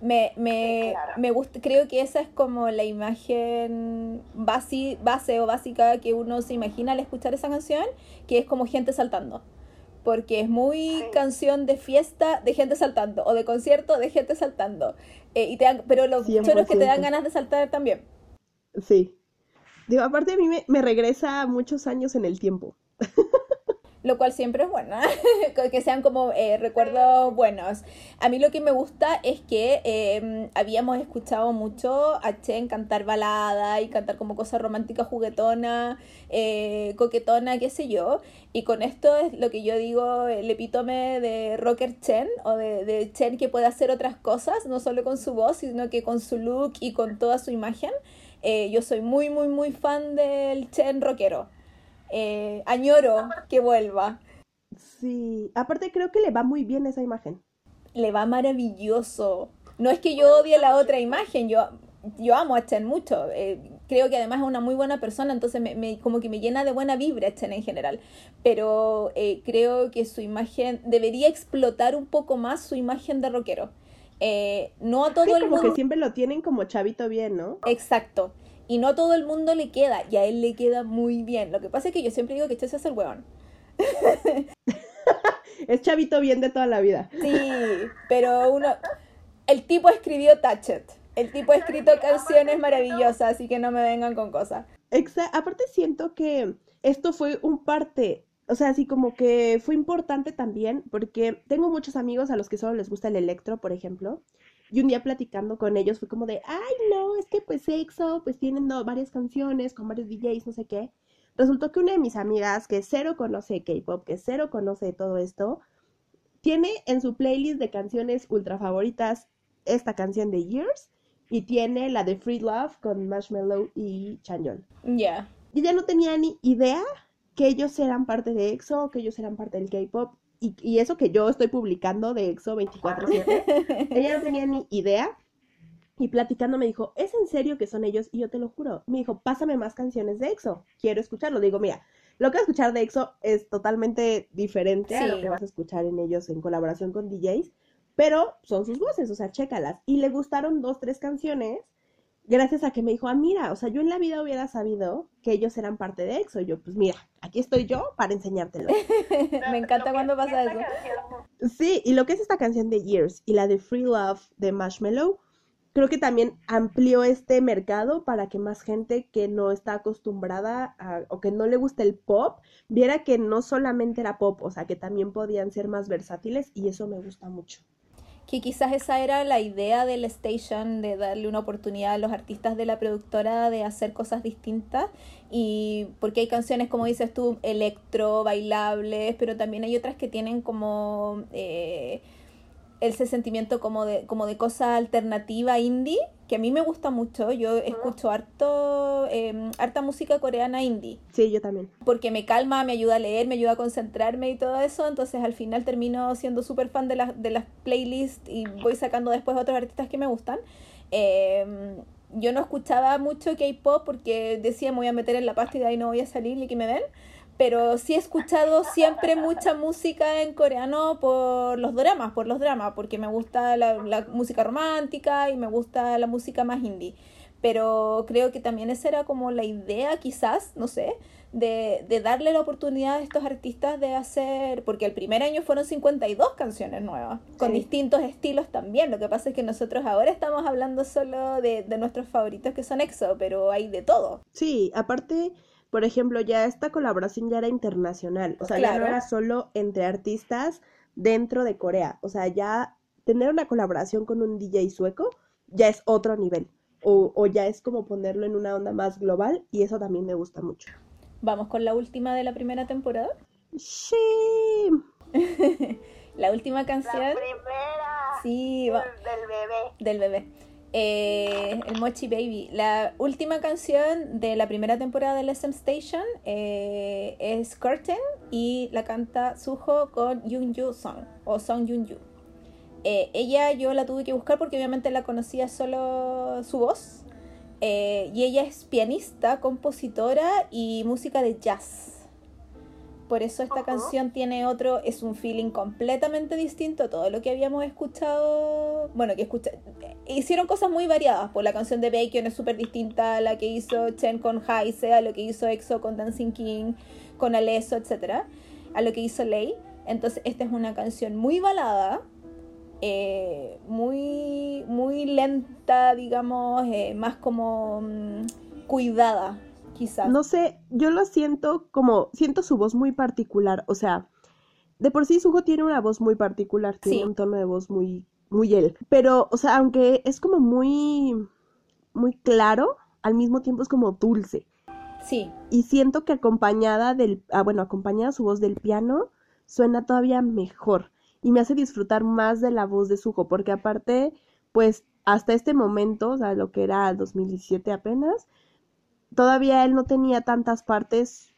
Me, me, me gusta, creo que esa es como la imagen base, base o básica que uno se imagina al escuchar esa canción, que es como gente saltando. Porque es muy canción de fiesta de gente saltando, o de concierto de gente saltando. Eh, y te pero los choros que te dan ganas de saltar también. Sí. Digo, aparte a mí me, me regresa muchos años en el tiempo. <laughs> lo cual siempre es bueno, ¿eh? <laughs> que sean como eh, recuerdos buenos. A mí lo que me gusta es que em, habíamos escuchado mucho a Chen cantar balada y cantar como cosas románticas, juguetona, eh, coquetona, qué sé yo. Y con esto es lo que yo digo, el epítome de rocker Chen, o de, de Chen que puede hacer otras cosas, no solo con su voz, sino que con su look y con toda su imagen. yo soy muy, muy, muy fan del Chen rockero. Eh, añoro que vuelva. Sí, aparte creo que le va muy bien esa imagen. Le va maravilloso. No es que yo odie la otra imagen, yo, yo amo a Chen mucho. Eh, creo que además es una muy buena persona, entonces me, como que me llena de buena vibra Chen en general. Pero eh, creo que su imagen debería explotar un poco más su imagen de rockero. no a todo el mundo. Como que siempre lo tienen como chavito bien, ¿no? Exacto. Y no a todo el mundo le queda, y a él le queda muy bien. Lo que pasa es que yo siempre digo que este es el huevón. <laughs> es chavito bien de toda la vida. Sí, pero uno... El tipo escribió Touchet. El tipo ha escrito canciones maravillosas, así que no me vengan con cosas. Exacto. Aparte siento que esto fue un parte, o sea, así como que fue importante también, porque tengo muchos amigos a los que solo les gusta el electro, por ejemplo, Y un día platicando con ellos fue como de, ay, no, es que pues EXO, pues tienen varias canciones con varios DJs, no sé qué. Resultó que una de mis amigas, que cero conoce K-pop, que cero conoce todo esto, tiene en su playlist de canciones ultra favoritas esta canción de Years y tiene la de Free Love con Marshmallow y Chanyeol. Ya. Y ella no tenía ni idea que ellos eran parte de EXO, que ellos eran parte del K-pop. Y, y, eso que yo estoy publicando de EXO 24/7, <laughs> ella no tenía ni idea. Y platicando me dijo, ¿es en serio que son ellos? Y yo te lo juro. Me dijo, pásame más canciones de EXO. Quiero escucharlo. Digo, mira, lo que vas a escuchar de EXO es totalmente diferente a lo que vas a escuchar en ellos en colaboración con DJs. Pero son sus voces, o sea, chécalas. Y le gustaron dos, tres canciones gracias a que me dijo, ah, mira, o sea, yo en la vida hubiera sabido que ellos eran parte de EXO. Y yo, pues mira, aquí estoy yo para enseñártelo. <laughs> me encanta cuando pasa eso. Sí, y lo que es esta canción de Years y la de Free Love de Marshmallow, creo que también amplió este mercado para que más gente que no está acostumbrada a, o que no le gusta el pop viera que no solamente era pop, o sea, que también podían ser más versátiles y eso me gusta mucho que quizás esa era la idea del station, de darle una oportunidad a los artistas de la productora de hacer cosas distintas. Y porque hay canciones, como dices tú, electro, bailables, pero también hay otras que tienen como eh, ese sentimiento como de, como de cosa alternativa indie, que a mí me gusta mucho. Yo escucho harto, eh, harta música coreana indie. Sí, yo también. Porque me calma, me ayuda a leer, me ayuda a concentrarme y todo eso. Entonces al final termino siendo súper fan de, las de las playlists y voy sacando después otros artistas que me gustan. Eh, yo no escuchaba mucho K-pop porque decía me voy a meter en la pasta y de ahí no voy a salir y que me den pero sí he escuchado siempre mucha música en coreano por los dramas, por los dramas, porque me gusta la, la, música romántica y me gusta la música más indie. Pero creo que también esa era como la idea, quizás, no sé, de, de darle la oportunidad a estos artistas de hacer, porque el primer año fueron 52 canciones nuevas, con distintos estilos también. Lo que pasa es que nosotros ahora estamos hablando solo de, de nuestros favoritos que son EXO, pero hay de todo. Sí, aparte por ejemplo, ya esta colaboración ya era internacional, o sea, ya no era solo entre artistas dentro de Corea, o sea, ya tener una colaboración con un DJ sueco ya es otro nivel, o, o ya es como ponerlo en una onda más global y eso también me gusta mucho. ¿Vamos con la última de la primera temporada? Sí. <laughs> la última canción. La primera. Sí, va... del bebé. Del bebé. Eh, el Mochi Baby. La última canción de la primera temporada de SM Station eh, es Curtain y la canta Suho con Yoon Yu Song o Song Yoon Yu. Eh, ella yo la tuve que buscar porque obviamente la conocía solo su voz. y ella es pianista, compositora y música de jazz. Por eso esta canción tiene otro, es un feeling completamente distinto a todo lo que habíamos escuchado. Bueno, que escucha, hicieron cosas muy variadas. Por la canción de Bacon es súper distinta a la que hizo Chen con Heise, a lo que hizo EXO con Dancing King, con Alesso, etc. A lo que hizo Lei. Entonces, esta es una canción muy balada, eh, muy, muy lenta, digamos, eh, más como mm, cuidada quizás. No sé, yo lo siento como, siento su voz muy particular, o sea, de por sí Suho tiene una voz muy particular, tiene un tono de voz muy, muy él, pero, o sea, aunque es como muy, muy claro, al mismo tiempo es como dulce. Sí. Y siento que acompañada del, ah, bueno, acompañada su voz del piano, suena todavía mejor y me hace disfrutar más de la voz de Suho, porque aparte, pues, hasta este momento, o sea, lo que era 2017 apenas, todavía él no tenía tantas partes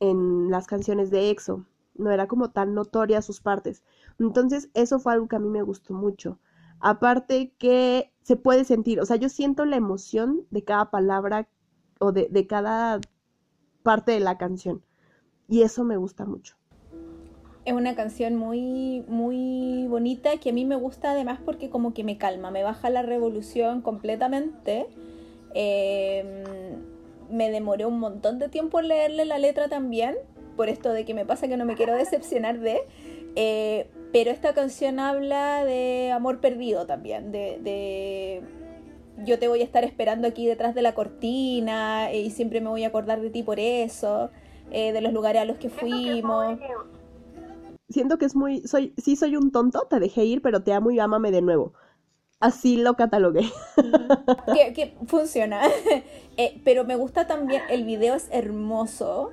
en las canciones de EXO, no era como tan notoria sus partes. Entonces, eso fue algo que a mí me gustó mucho. Aparte que se puede sentir, o sea, yo siento la emoción de cada palabra o de, de cada parte de la canción. Y eso me gusta mucho. Es una canción muy, muy bonita que a mí me gusta además porque como que me calma, me baja la revolución completamente eh, me demoré un montón de tiempo en leerle la letra también, por esto de que me pasa que no me quiero decepcionar de... Eh, pero esta canción habla de amor perdido también, de, yo te voy a estar esperando aquí detrás de la cortina y siempre me voy a acordar de ti por eso, eh, de los lugares a los que fuimos. Siento que es muy, soy, sí soy un tonto, te dejé ir, pero te amo y ámame de nuevo. Así lo catalogué. que, que funciona. <laughs> Eh, pero me gusta también, el video es hermoso.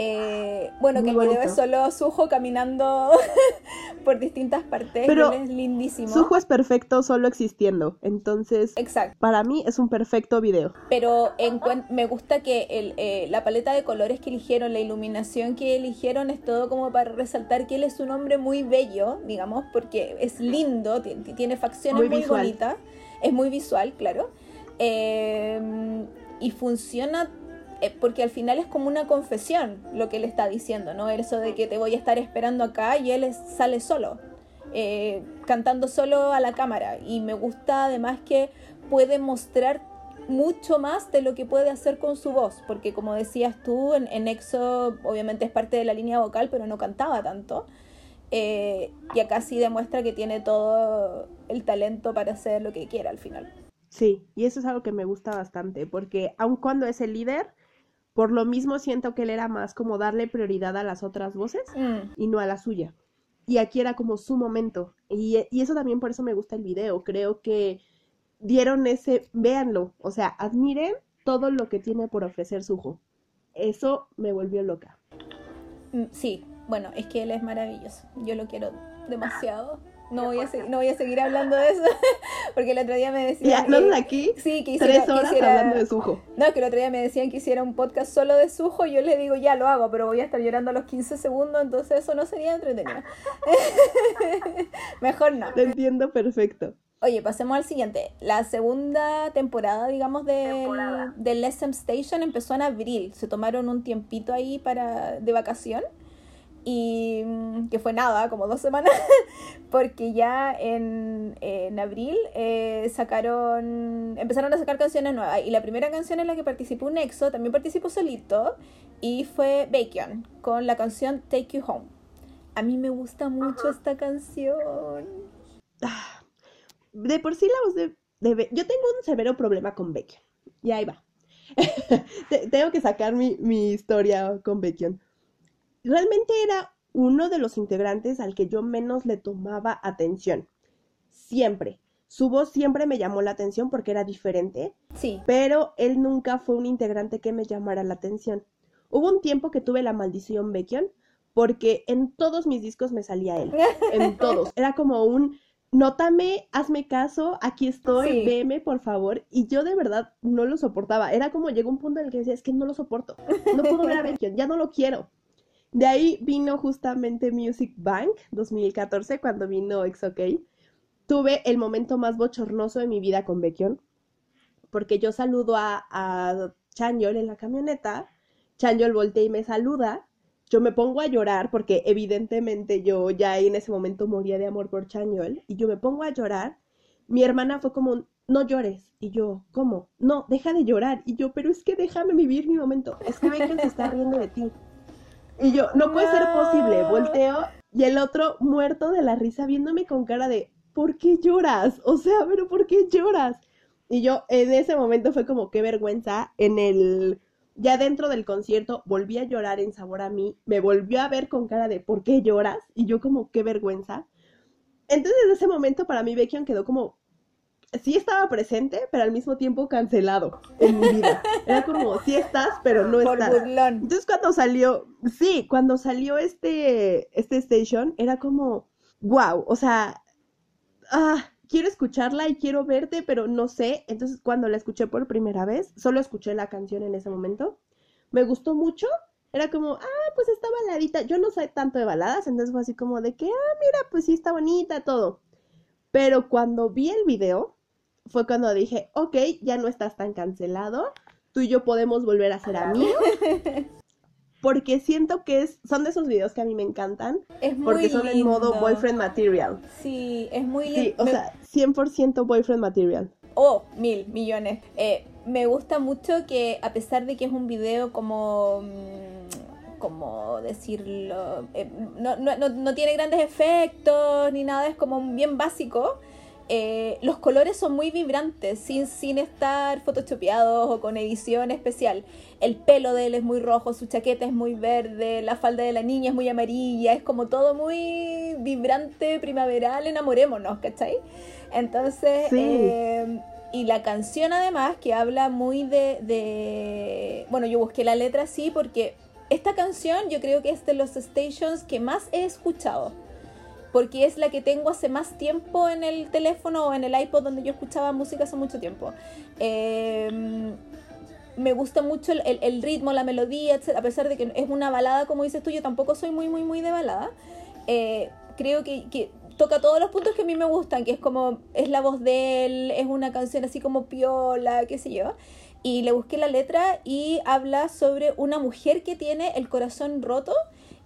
Eh, bueno, que el video es solo Sujo caminando <laughs> por distintas partes. Pero es lindísimo. Sujo es perfecto solo existiendo. Entonces, Exacto. para mí es un perfecto video. Pero en me gusta que el, eh, la paleta de colores que eligieron, la iluminación que eligieron es todo como para resaltar que él es un hombre muy bello, digamos, porque es lindo, ti- ti- tiene facciones Muy bonitas, es muy visual, claro. Eh, y funciona eh, porque al final es como una confesión lo que él está diciendo, ¿no? Eso de que te voy a estar esperando acá y él sale solo, eh, cantando solo a la cámara. Y me gusta además que puede mostrar mucho más de lo que puede hacer con su voz, porque como decías tú, en, en EXO obviamente es parte de la línea vocal, pero no cantaba tanto. Eh, y acá sí demuestra que tiene todo el talento para hacer lo que quiera al final. Sí, y eso es algo que me gusta bastante, porque aun cuando es el líder, por lo mismo siento que él era más como darle prioridad a las otras voces Mm, y no a la suya. Y aquí era como su momento. Y, y eso también por eso me gusta el video. Creo que dieron ese, véanlo, o sea, admiren todo lo que tiene por ofrecer Suho. Eso me volvió loca. mm, sí, bueno, es que él es maravilloso. Yo lo quiero demasiado. No voy a, no voy a seguir hablando de eso, <laughs> porque el otro día me decían... Ya, que- aquí Sí, que hiciera, tres horas hablando de Suho. No, que el otro día me decían que hiciera un podcast solo de Sujo y yo le digo, ya lo hago, pero voy a estar llorando a los 15 segundos, entonces eso no sería entretenido. <laughs> Mejor no. Lo entiendo perfecto. Oye, pasemos al siguiente. La segunda temporada, digamos, Temporada. del SM Station empezó en abril. Se tomaron un tiempito ahí para de vacación. Y mm, que fue nada, como dos semanas, <laughs> porque ya en, en abril eh, sacaron, empezaron a sacar canciones nuevas. Y la primera canción en la que participó Nexo, también participó solito, y fue Bacon, con la canción Take You Home. A mí me gusta mucho esta canción. Ah, de por sí la voz de, de Yo tengo un severo problema con Bacon. Y ahí va. <laughs> Te- tengo que sacar mi, mi historia con Bacon. Realmente era uno de los integrantes al que yo menos le tomaba atención. Siempre. Su voz siempre me llamó la atención porque era diferente, Sí, pero él nunca fue un integrante que me llamara la atención. Hubo un tiempo que tuve la maldición Bacon porque en todos mis discos me salía él <laughs> en todos. Era como un, nótame, hazme caso, aquí estoy, Sí. veme, por favor. Y yo de verdad no lo soportaba. Era como llegó un punto en el que decía, es que no lo soporto. No puedo ver a Baekhyun, ya no lo quiero. De ahí vino justamente Music Bank 2014, cuando vino XOK. Tuve el momento más bochornoso de mi vida con Baekhyun, porque yo saludo a, a Chanyeol en la camioneta, Chanyeol voltea y me saluda, yo me pongo a llorar porque evidentemente yo ya en ese momento moría de amor por Chanyeol y yo me pongo a llorar. Mi hermana fue como, no llores. Y yo, ¿cómo? No, deja de llorar. Y yo, pero es que déjame vivir mi momento. Es que Baekhyun se está riendo de ti. Y yo, no puede ser posible. Volteo y el otro muerto de la risa viéndome con cara de, ¿por qué lloras? O sea, pero ¿por qué lloras? Y yo en ese momento fue como, qué vergüenza. En el, ya dentro del concierto, volví a llorar en sabor a mí. Me volvió a ver con cara de, ¿por qué lloras? Y yo como, qué vergüenza. Entonces, desde ese momento para mí Baekhyun quedó como, sí estaba presente, pero al mismo tiempo cancelado en mi vida. Era como, sí estás, pero no por estás. burlón. Entonces cuando salió, sí, cuando salió este, este station, era como, wow, o sea, ah, quiero escucharla y quiero verte, pero no sé. Entonces cuando la escuché por primera vez, solo escuché la canción en ese momento, me gustó mucho. Era como, ah, pues está baladita. Yo no soy tanto de baladas, entonces fue así como de que, ah, mira, pues sí está bonita, todo. Pero cuando vi el video, fue cuando dije, ok, ya no estás tan cancelado, tú y yo podemos volver a ser amigos. <laughs> Porque siento que es, son de esos videos que a mí me encantan, Es muy porque son en modo boyfriend material. Sí, es muy Sí, lindo. o sea, 100% boyfriend material. Oh, mil millones. Eh, me gusta mucho que a pesar de que es un video como... mm, como decirlo, eh, no, no, no, no tiene grandes efectos ni nada, es como bien básico. Eh, los colores son muy vibrantes, sin, sin estar photoshopeados o con edición especial. El pelo de él es muy rojo, su chaqueta es muy verde, la falda de la niña es muy amarilla, es como todo muy vibrante, primaveral, enamorémonos, ¿cachai? Entonces, Sí. eh, y la canción además que habla muy de, de... Bueno, yo busqué la letra así porque esta canción yo creo que es de los stations que más he escuchado. Porque es la que tengo hace más tiempo en el teléfono o en el iPod donde yo escuchaba música hace mucho tiempo. Eh, me gusta mucho el, el- el ritmo, la melodía, etc. A pesar de que es una balada, como dices tú, yo tampoco soy muy, muy, muy de balada. Eh, creo que, que toca todos los puntos que a mí me gustan, que es como, es la voz de él, es una canción así como piola, qué sé yo. Y le busqué la letra y habla sobre una mujer que tiene el corazón roto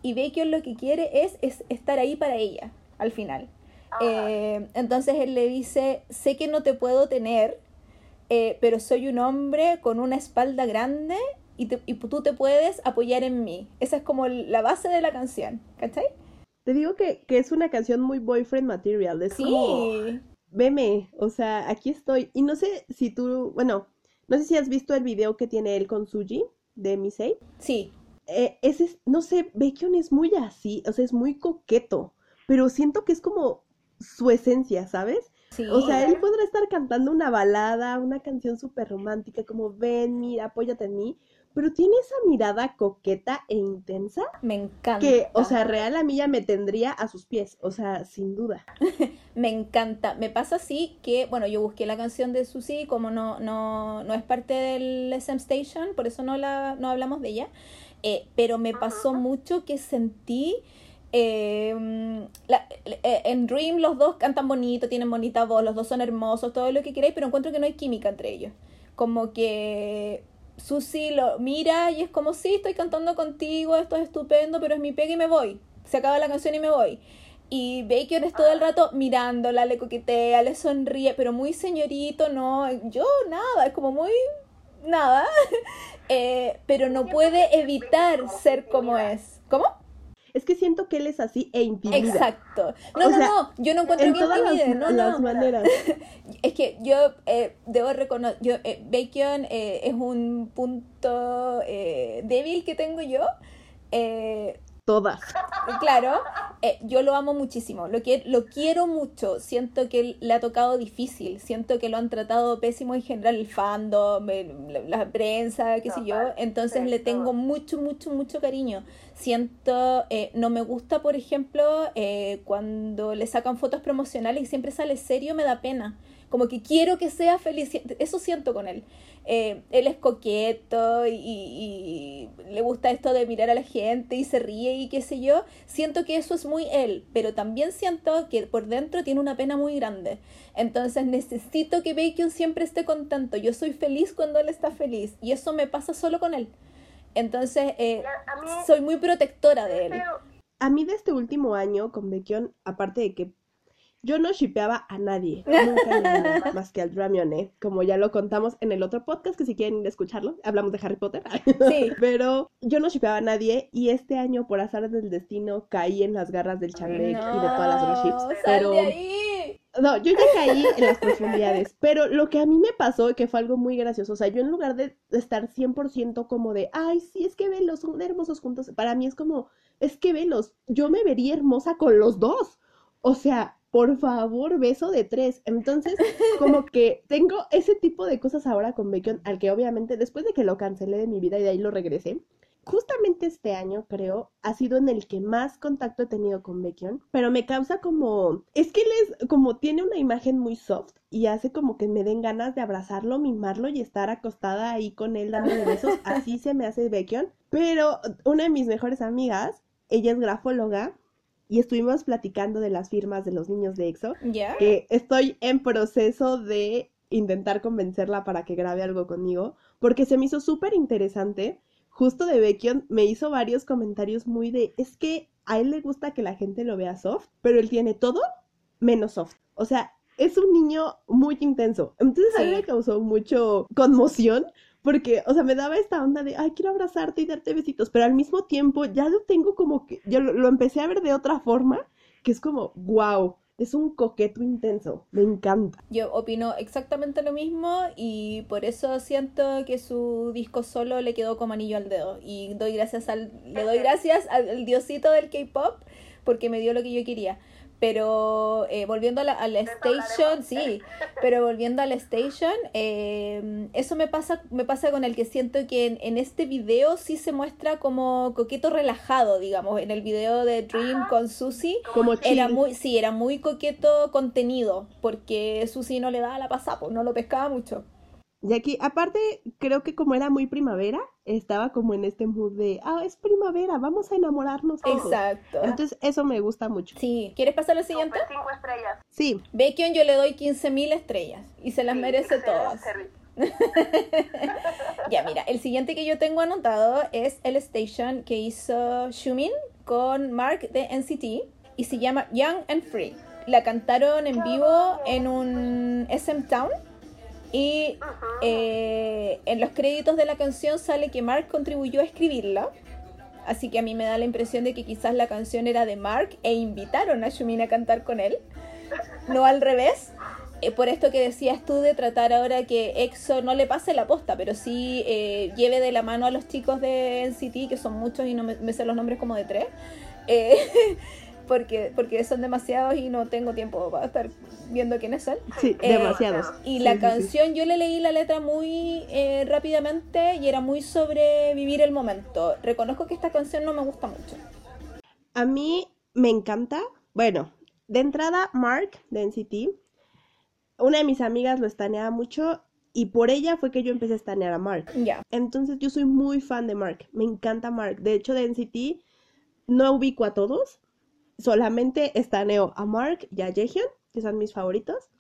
y Bacon lo que quiere es, es estar ahí para ella, al final. Eh, entonces él le dice, sé que no te puedo tener, eh, pero soy un hombre con una espalda grande y, te- y tú te puedes apoyar en mí. Esa es como la base de la canción, ¿cachai? Te digo que, que es una canción muy boyfriend material. Es como, Sí. veme, o sea, aquí estoy. Y no sé si tú, bueno, no sé si has visto el video que tiene él con Suji de Misei. Sí, Eh, ese es, no sé, Bacon es muy así, o sea, es muy coqueto, pero siento que es como su esencia, ¿sabes? sí. O sea, él podrá estar cantando una balada, una canción súper romántica, como ven, mira, apóyate en mí, pero tiene esa mirada coqueta e intensa me encanta. que, o sea, real a mí ya me tendría a sus pies, o sea, sin duda. <laughs> Me encanta. Me pasa así que, bueno, yo busqué la canción de Susi, como no, no, no es parte del SM Station, por eso no, la, no hablamos de ella. Eh, pero me pasó mucho que sentí. eh, la- eh, en Dream los dos cantan bonito, tienen bonita voz, los dos son hermosos, todo lo que queráis, pero encuentro que no hay química entre ellos. Como que Susi lo mira y es como, sí, estoy cantando contigo, esto es estupendo, pero es mi pega y me voy. Se acaba la canción y me voy. Y Bacon es todo el rato mirándola, le coquetea, le sonríe, pero muy señorito, no, yo nada, es como muy nada, <laughs> Eh, pero no puede evitar ser como es. ¿Cómo? Es que siento que él es así e intimida. Exacto. No, O no, sea, no, yo no encuentro En que todas las, intimide, no, las no. maneras. <laughs> Es que yo eh, debo reconocer, yo, eh, Bacon eh, es un punto eh, débil que tengo yo. Todas. <laughs> Claro, eh, yo lo amo muchísimo, lo, que, lo quiero mucho, siento que le ha tocado difícil, siento que lo han tratado pésimo en general el fandom, el- la, la prensa, qué sé yo, entonces sí, le tengo todo. mucho, mucho, mucho cariño. Siento, eh, no me gusta, por ejemplo, eh, cuando le sacan fotos promocionales y siempre sale serio, me da pena. Como que quiero que sea feliz, eso siento con él. Eh, él es coqueto y, y- y le gusta esto de mirar a la gente y se ríe y qué sé yo. Siento que eso es muy él, pero también siento que por dentro tiene una pena muy grande. Entonces necesito que Bacon siempre esté contento. Yo soy feliz cuando él está feliz y eso me pasa solo con él. Entonces eh, soy muy protectora de él. A mí de este último año con Baekhyun, aparte de que yo no shipeaba a nadie, <laughs> nunca nadie, más que al Dramione, como ya lo contamos en el otro podcast, que si quieren ir a escucharlo, hablamos de Harry Potter. Sí. <laughs> Pero yo no shipeaba a nadie y este año, por azar del destino, caí en las garras del Changrek y de todas las No, sal Pero ahí. no, yo ya caí en las profundidades, pero lo que a mí me pasó, que fue algo muy gracioso, o sea, yo en lugar de estar 100% como de, ay, sí, es que velos, son hermosos juntos, para mí es como, es que velos, yo me vería hermosa con los dos, o sea, por favor, beso de tres, entonces, como <laughs> que tengo ese tipo de cosas ahora con Bacon, al que obviamente después de que lo cancelé de mi vida y de ahí lo regresé, Justamente este año, creo, ha sido en el que más contacto he tenido con Bacon, pero me causa como, es que él es como tiene una imagen muy soft y hace como que me den ganas de abrazarlo, mimarlo y estar acostada ahí con él dándole besos, así se me hace Bacon, pero una de mis mejores amigas, ella es grafóloga y estuvimos platicando de las firmas de los niños de EXO, ¿Ya? que estoy en proceso de intentar convencerla para que grabe algo conmigo, porque se me hizo súper interesante. Justo de Baekhyun me hizo varios comentarios muy de, es que a él le gusta que la gente lo vea soft, pero él tiene todo menos soft. O sea, es un niño muy intenso. Entonces a mí Sí. me causó mucho conmoción porque, o sea, me daba esta onda de, ay, quiero abrazarte y darte besitos, pero al mismo tiempo ya lo tengo como que, yo lo, lo empecé a ver de otra forma, que es como, wow, Es un coqueto intenso, me encanta. Yo opino exactamente lo mismo y por eso siento que su disco solo le quedó como anillo al dedo. Y doy gracias al, le doy <laughs> gracias al diosito del K-pop porque me dio lo que yo quería. Pero eh, volviendo a la, station, sí, pero volviendo a la station, eh, eso me pasa, me pasa con el que siento que en, este video sí se muestra como coqueto relajado, digamos, en el video de Dream con Susie. Como era muy, sí, era muy coqueto contenido, porque Susie no le daba la pasada, pues no lo pescaba mucho. Y aquí, aparte, creo que como era muy primavera, estaba como en este mood de, ah, es primavera, vamos a enamorarnos todos. Exacto. Entonces, eso me gusta mucho. Sí. ¿Quieres pasar al siguiente? cinco estrellas. Sí. Baekhyun yo le doy 15.000 estrellas y se las merece todas. <laughs> <laughs> ya, mira, el siguiente que yo tengo anotado es el station que hizo Shumin con Mark de NCT y se llama Young and Free. La cantaron en vivo en un SM Town y eh, en los créditos de la canción sale que Mark contribuyó a escribirla. Así que a mí me da la impresión de que quizás la canción era de Mark e invitaron a Shumin a cantar con él. No al revés. Eh, por esto que decías tú de tratar ahora que EXO no le pase la posta, pero sí eh, lleve de la mano a los chicos de NCT, que son muchos y no me, me sé los nombres como de tres. <laughs> porque, porque son demasiados y no tengo tiempo para estar viendo quiénes son. Sí, eh, demasiados. Y la canción, yo le leí la letra muy eh, rápidamente y era muy sobre vivir el momento. Reconozco que esta canción no me gusta mucho. A mí me encanta. Bueno, de entrada, Mark de NCT. Una de mis amigas lo estaneaba mucho y por ella fue que yo empecé a estanear a Mark. Ya. Entonces yo soy muy fan de Mark. Me encanta Mark. De hecho, de NCT no ubico a todos, solamente estaneo a Mark y a Jaehyun, que son mis favoritos.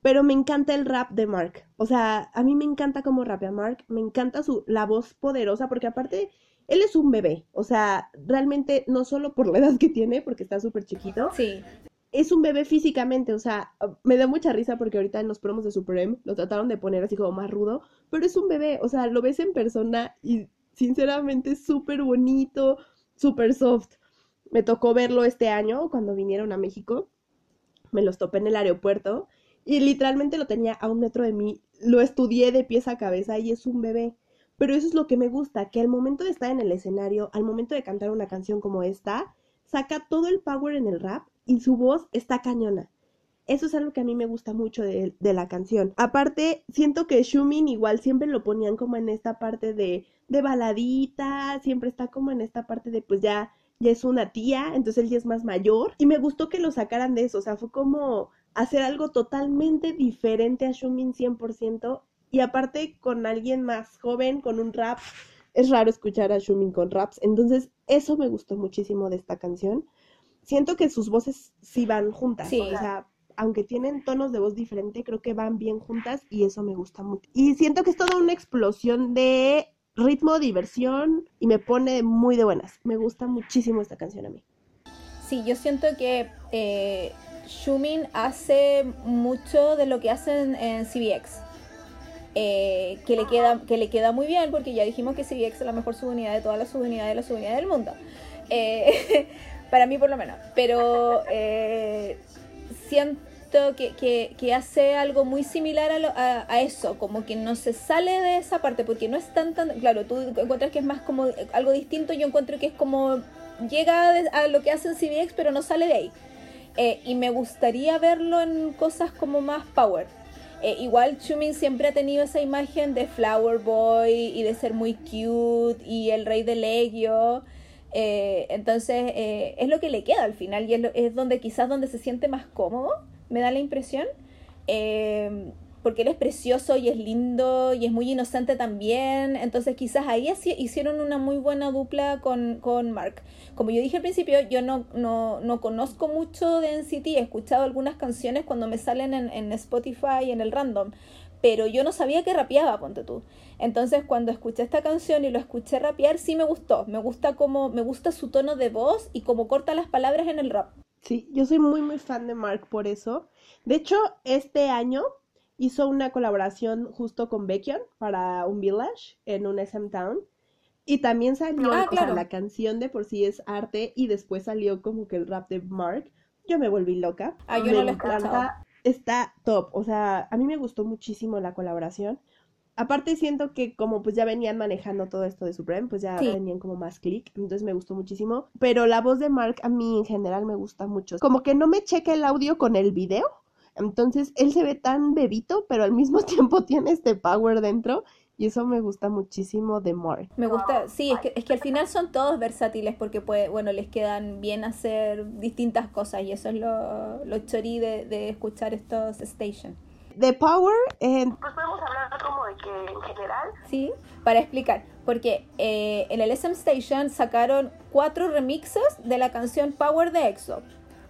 Pero me encanta el rap de Mark. O sea, a mí me encanta cómo rapea Mark. Me encanta su, la voz poderosa, porque aparte, él es un bebé. O sea, realmente no solo por la edad que tiene, porque está súper chiquito. Sí. Es un bebé físicamente, o sea, me da mucha risa porque ahorita en los promos de Supreme lo trataron de poner así como más rudo, pero es un bebé, o sea, lo ves en persona y sinceramente es súper bonito, súper soft. Me tocó verlo este año cuando vinieron a México. Me los topé en el aeropuerto y literalmente lo tenía a un metro de mí. Lo estudié de pies a cabeza y es un bebé. Pero eso es lo que me gusta, que al momento de estar en el escenario, al momento de cantar una canción como esta, saca todo el power en el rap y su voz está cañona. Eso es algo que a mí me gusta mucho de, de, la canción. Aparte, siento que Shumin igual siempre lo ponían como en esta parte de, de baladita, siempre está como en esta parte de pues ya ya es una tía, entonces él ya es más mayor. Y me gustó que lo sacaran de eso, o sea, fue como hacer algo totalmente diferente a Shumin 100%. Y aparte con alguien más joven, con un rap, es raro escuchar a Shumin con raps. Entonces, eso me gustó muchísimo de esta canción. Siento que sus voces sí van juntas. Sí. O sea, aunque tienen tonos de voz diferente, creo que van bien juntas y eso me gusta mucho. Y siento que es toda una explosión de ritmo, diversión y me pone muy de buenas. Me gusta muchísimo esta canción a mí. Sí, yo siento que eh, Shumin hace mucho de lo que hacen en CBX. Eh, que, le queda, que le queda muy bien porque ya dijimos que CBX es la mejor subunidad de todas las subunidades de la subunidad del mundo. Eh, <laughs> para mí por lo menos. Pero siento que, que, hace algo muy similar a, a, eso, como que no se sale de esa parte, porque no es tan, tan, claro, tú encuentras que es más como algo distinto, yo encuentro que es como, llega a lo que hacen CBX, pero no sale de ahí. Eh, y me gustaría verlo en cosas como más power. Eh, igual Chumin siempre ha tenido esa imagen de Flower Boy y de ser muy cute y el rey de Legio. Eh, entonces es lo que le queda al final y es, es donde quizás donde se siente más cómodo me da la impresión. Eh, porque él es precioso y es lindo y es muy inocente también. Entonces quizás ahí hicieron una muy buena dupla con, con Mark. Como yo dije al principio, yo no, no, no conozco mucho de NCT, he escuchado algunas canciones cuando me salen en, en Spotify en el random. Pero yo no sabía que rapeaba, ponte tú. Entonces cuando escuché esta canción y lo escuché rapear, sí me gustó. Me gusta como, me gusta su tono de voz y cómo corta las palabras en el rap. Sí, yo soy muy, muy fan de Mark por eso. De hecho, este año hizo una colaboración justo con Baekhyun para un village en un SM Town. Y también salió, ah, la canción de por sí es arte y después salió como que el rap de Mark. yo me volví loca. Ah, yo me no lo he encanta. Está top, o sea, a mí me gustó muchísimo la colaboración. Aparte siento que como pues ya venían manejando todo esto de Supreme, pues ya Sí. tenían como más clic, entonces me gustó muchísimo. Pero la voz de Mark a mí en general me gusta mucho. Como que no me checa el audio con el video, entonces él se ve tan bebito, pero al mismo <laughs> tiempo tiene este power dentro y eso me gusta muchísimo de Mark. Me gusta, sí, es que, es que al final son todos versátiles porque puede, bueno, les quedan bien hacer distintas cosas y eso es lo, lo chorí de, de escuchar estos stations. De power, eh, Pues podemos hablar como de que en general ¿sí? Para explicar, porque eh, en el SM Station sacaron cuatro remixes de la canción Power de EXO.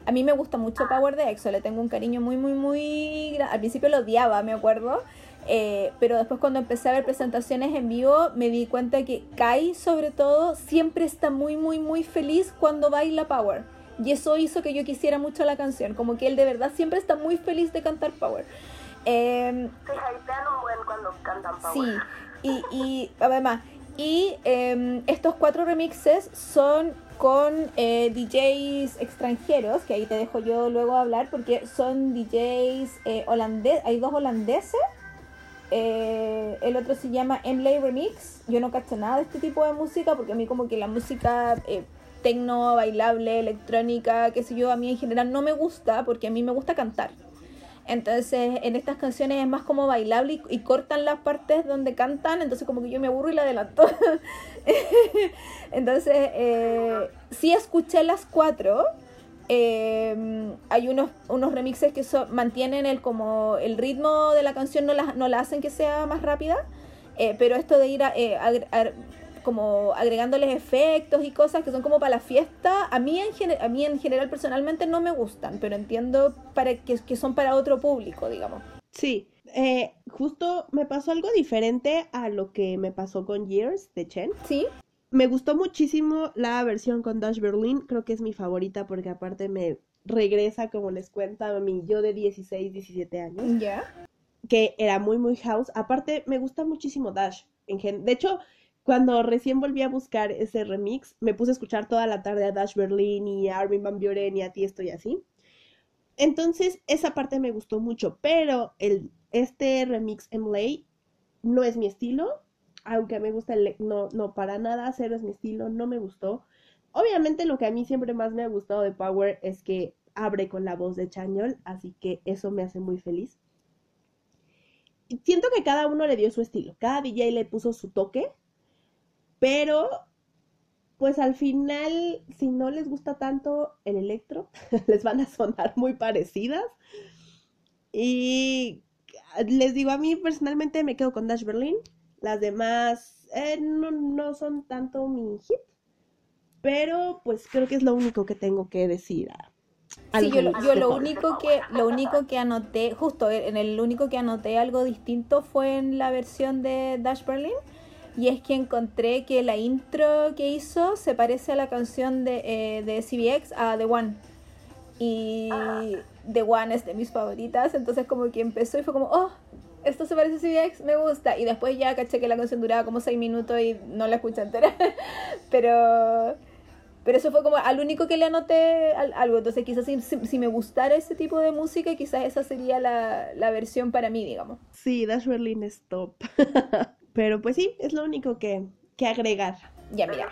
A mí me gusta mucho Power de EXO, le tengo un cariño muy, muy, muy... Al principio lo odiaba, me acuerdo, eh, pero después cuando empecé a ver presentaciones en vivo me di cuenta que Kai, sobre todo, siempre está muy, muy, muy feliz cuando baila Power. Y eso hizo que yo quisiera mucho la canción, como que él de verdad siempre está muy feliz de cantar Power. Hypean un buen cuando cantan. Sí, y, y además, y em, estos cuatro remixes son con eh, DJs extranjeros, que ahí te dejo yo luego hablar, porque son DJs eh, holandeses, hay dos holandeses, eh, el otro se llama Emley Remix, yo no cacho nada de este tipo de música, porque a mí como que la música... Eh, tecno, bailable, electrónica, qué sé yo, a mí en general no me gusta porque a mí me gusta cantar. Entonces, en estas canciones es más como bailable y, cortan las partes donde cantan, entonces como que yo me aburro y la adelanto. <laughs> entonces, eh, sí escuché las cuatro. Eh, hay unos, unos remixes que so- mantienen el como el ritmo de la canción, no la, no la hacen que sea más rápida. eh, pero esto de ir a, eh, a- como agregándoles efectos y cosas que son como para la fiesta, a mí en, a mí en general personalmente no me gustan, pero entiendo para que, que son para otro público, digamos. Sí, eh, justo me pasó algo diferente a lo que me pasó con Years de Chen. ¿Sí? Me gustó muchísimo la versión con Dash Berlin, creo que es mi favorita porque aparte me regresa, como les cuento, a mi yo de 16, 17 años, Ya. que era muy, muy house. Aparte, me gusta muchísimo Dash. En gen- de hecho, cuando recién volví a buscar ese remix, me puse a escuchar toda la tarde a Dash Berlin y a Armin Van Buren y a Tiesto y así. Entonces, esa parte me gustó mucho, pero el, este remix Emlay no es mi estilo, aunque me gusta el, no, no, para nada, cero es mi estilo, no me gustó. Obviamente lo que a mí siempre más me ha gustado de Power es que abre con la voz de Chanyol, así que eso me hace muy feliz. Siento que cada uno le dio su estilo, cada DJ le puso su toque, pero pues al final, si no les gusta tanto el electro, <laughs> les van a sonar muy parecidas. Y les digo, a mí personalmente me quedo con Dash Berlin. Las demás eh, no, no son tanto mi hit. Pero pues creo que es lo único que tengo que decir. a- Sí, yo, lo- yo lo único que lo único que anoté, justo en el único que anoté algo distinto fue en la versión de Dash Berlin y es que encontré que la intro que hizo se parece a la canción de, eh, de CBX a The One y The One es de mis favoritas, entonces como que empezó y fue como, oh, esto se parece a CBX, me gusta y después ya caché que la canción duraba como 6 minutos y no la escuché entera, <laughs> pero pero eso fue como al único que le anoté al- algo. Entonces, quizás si, si- me gustara ese tipo de música, quizás esa sería la, la versión para mí, digamos. Sí, Dash Berlin es top. <laughs> Pero pues sí, es lo único que, que agregar. Ya, mira.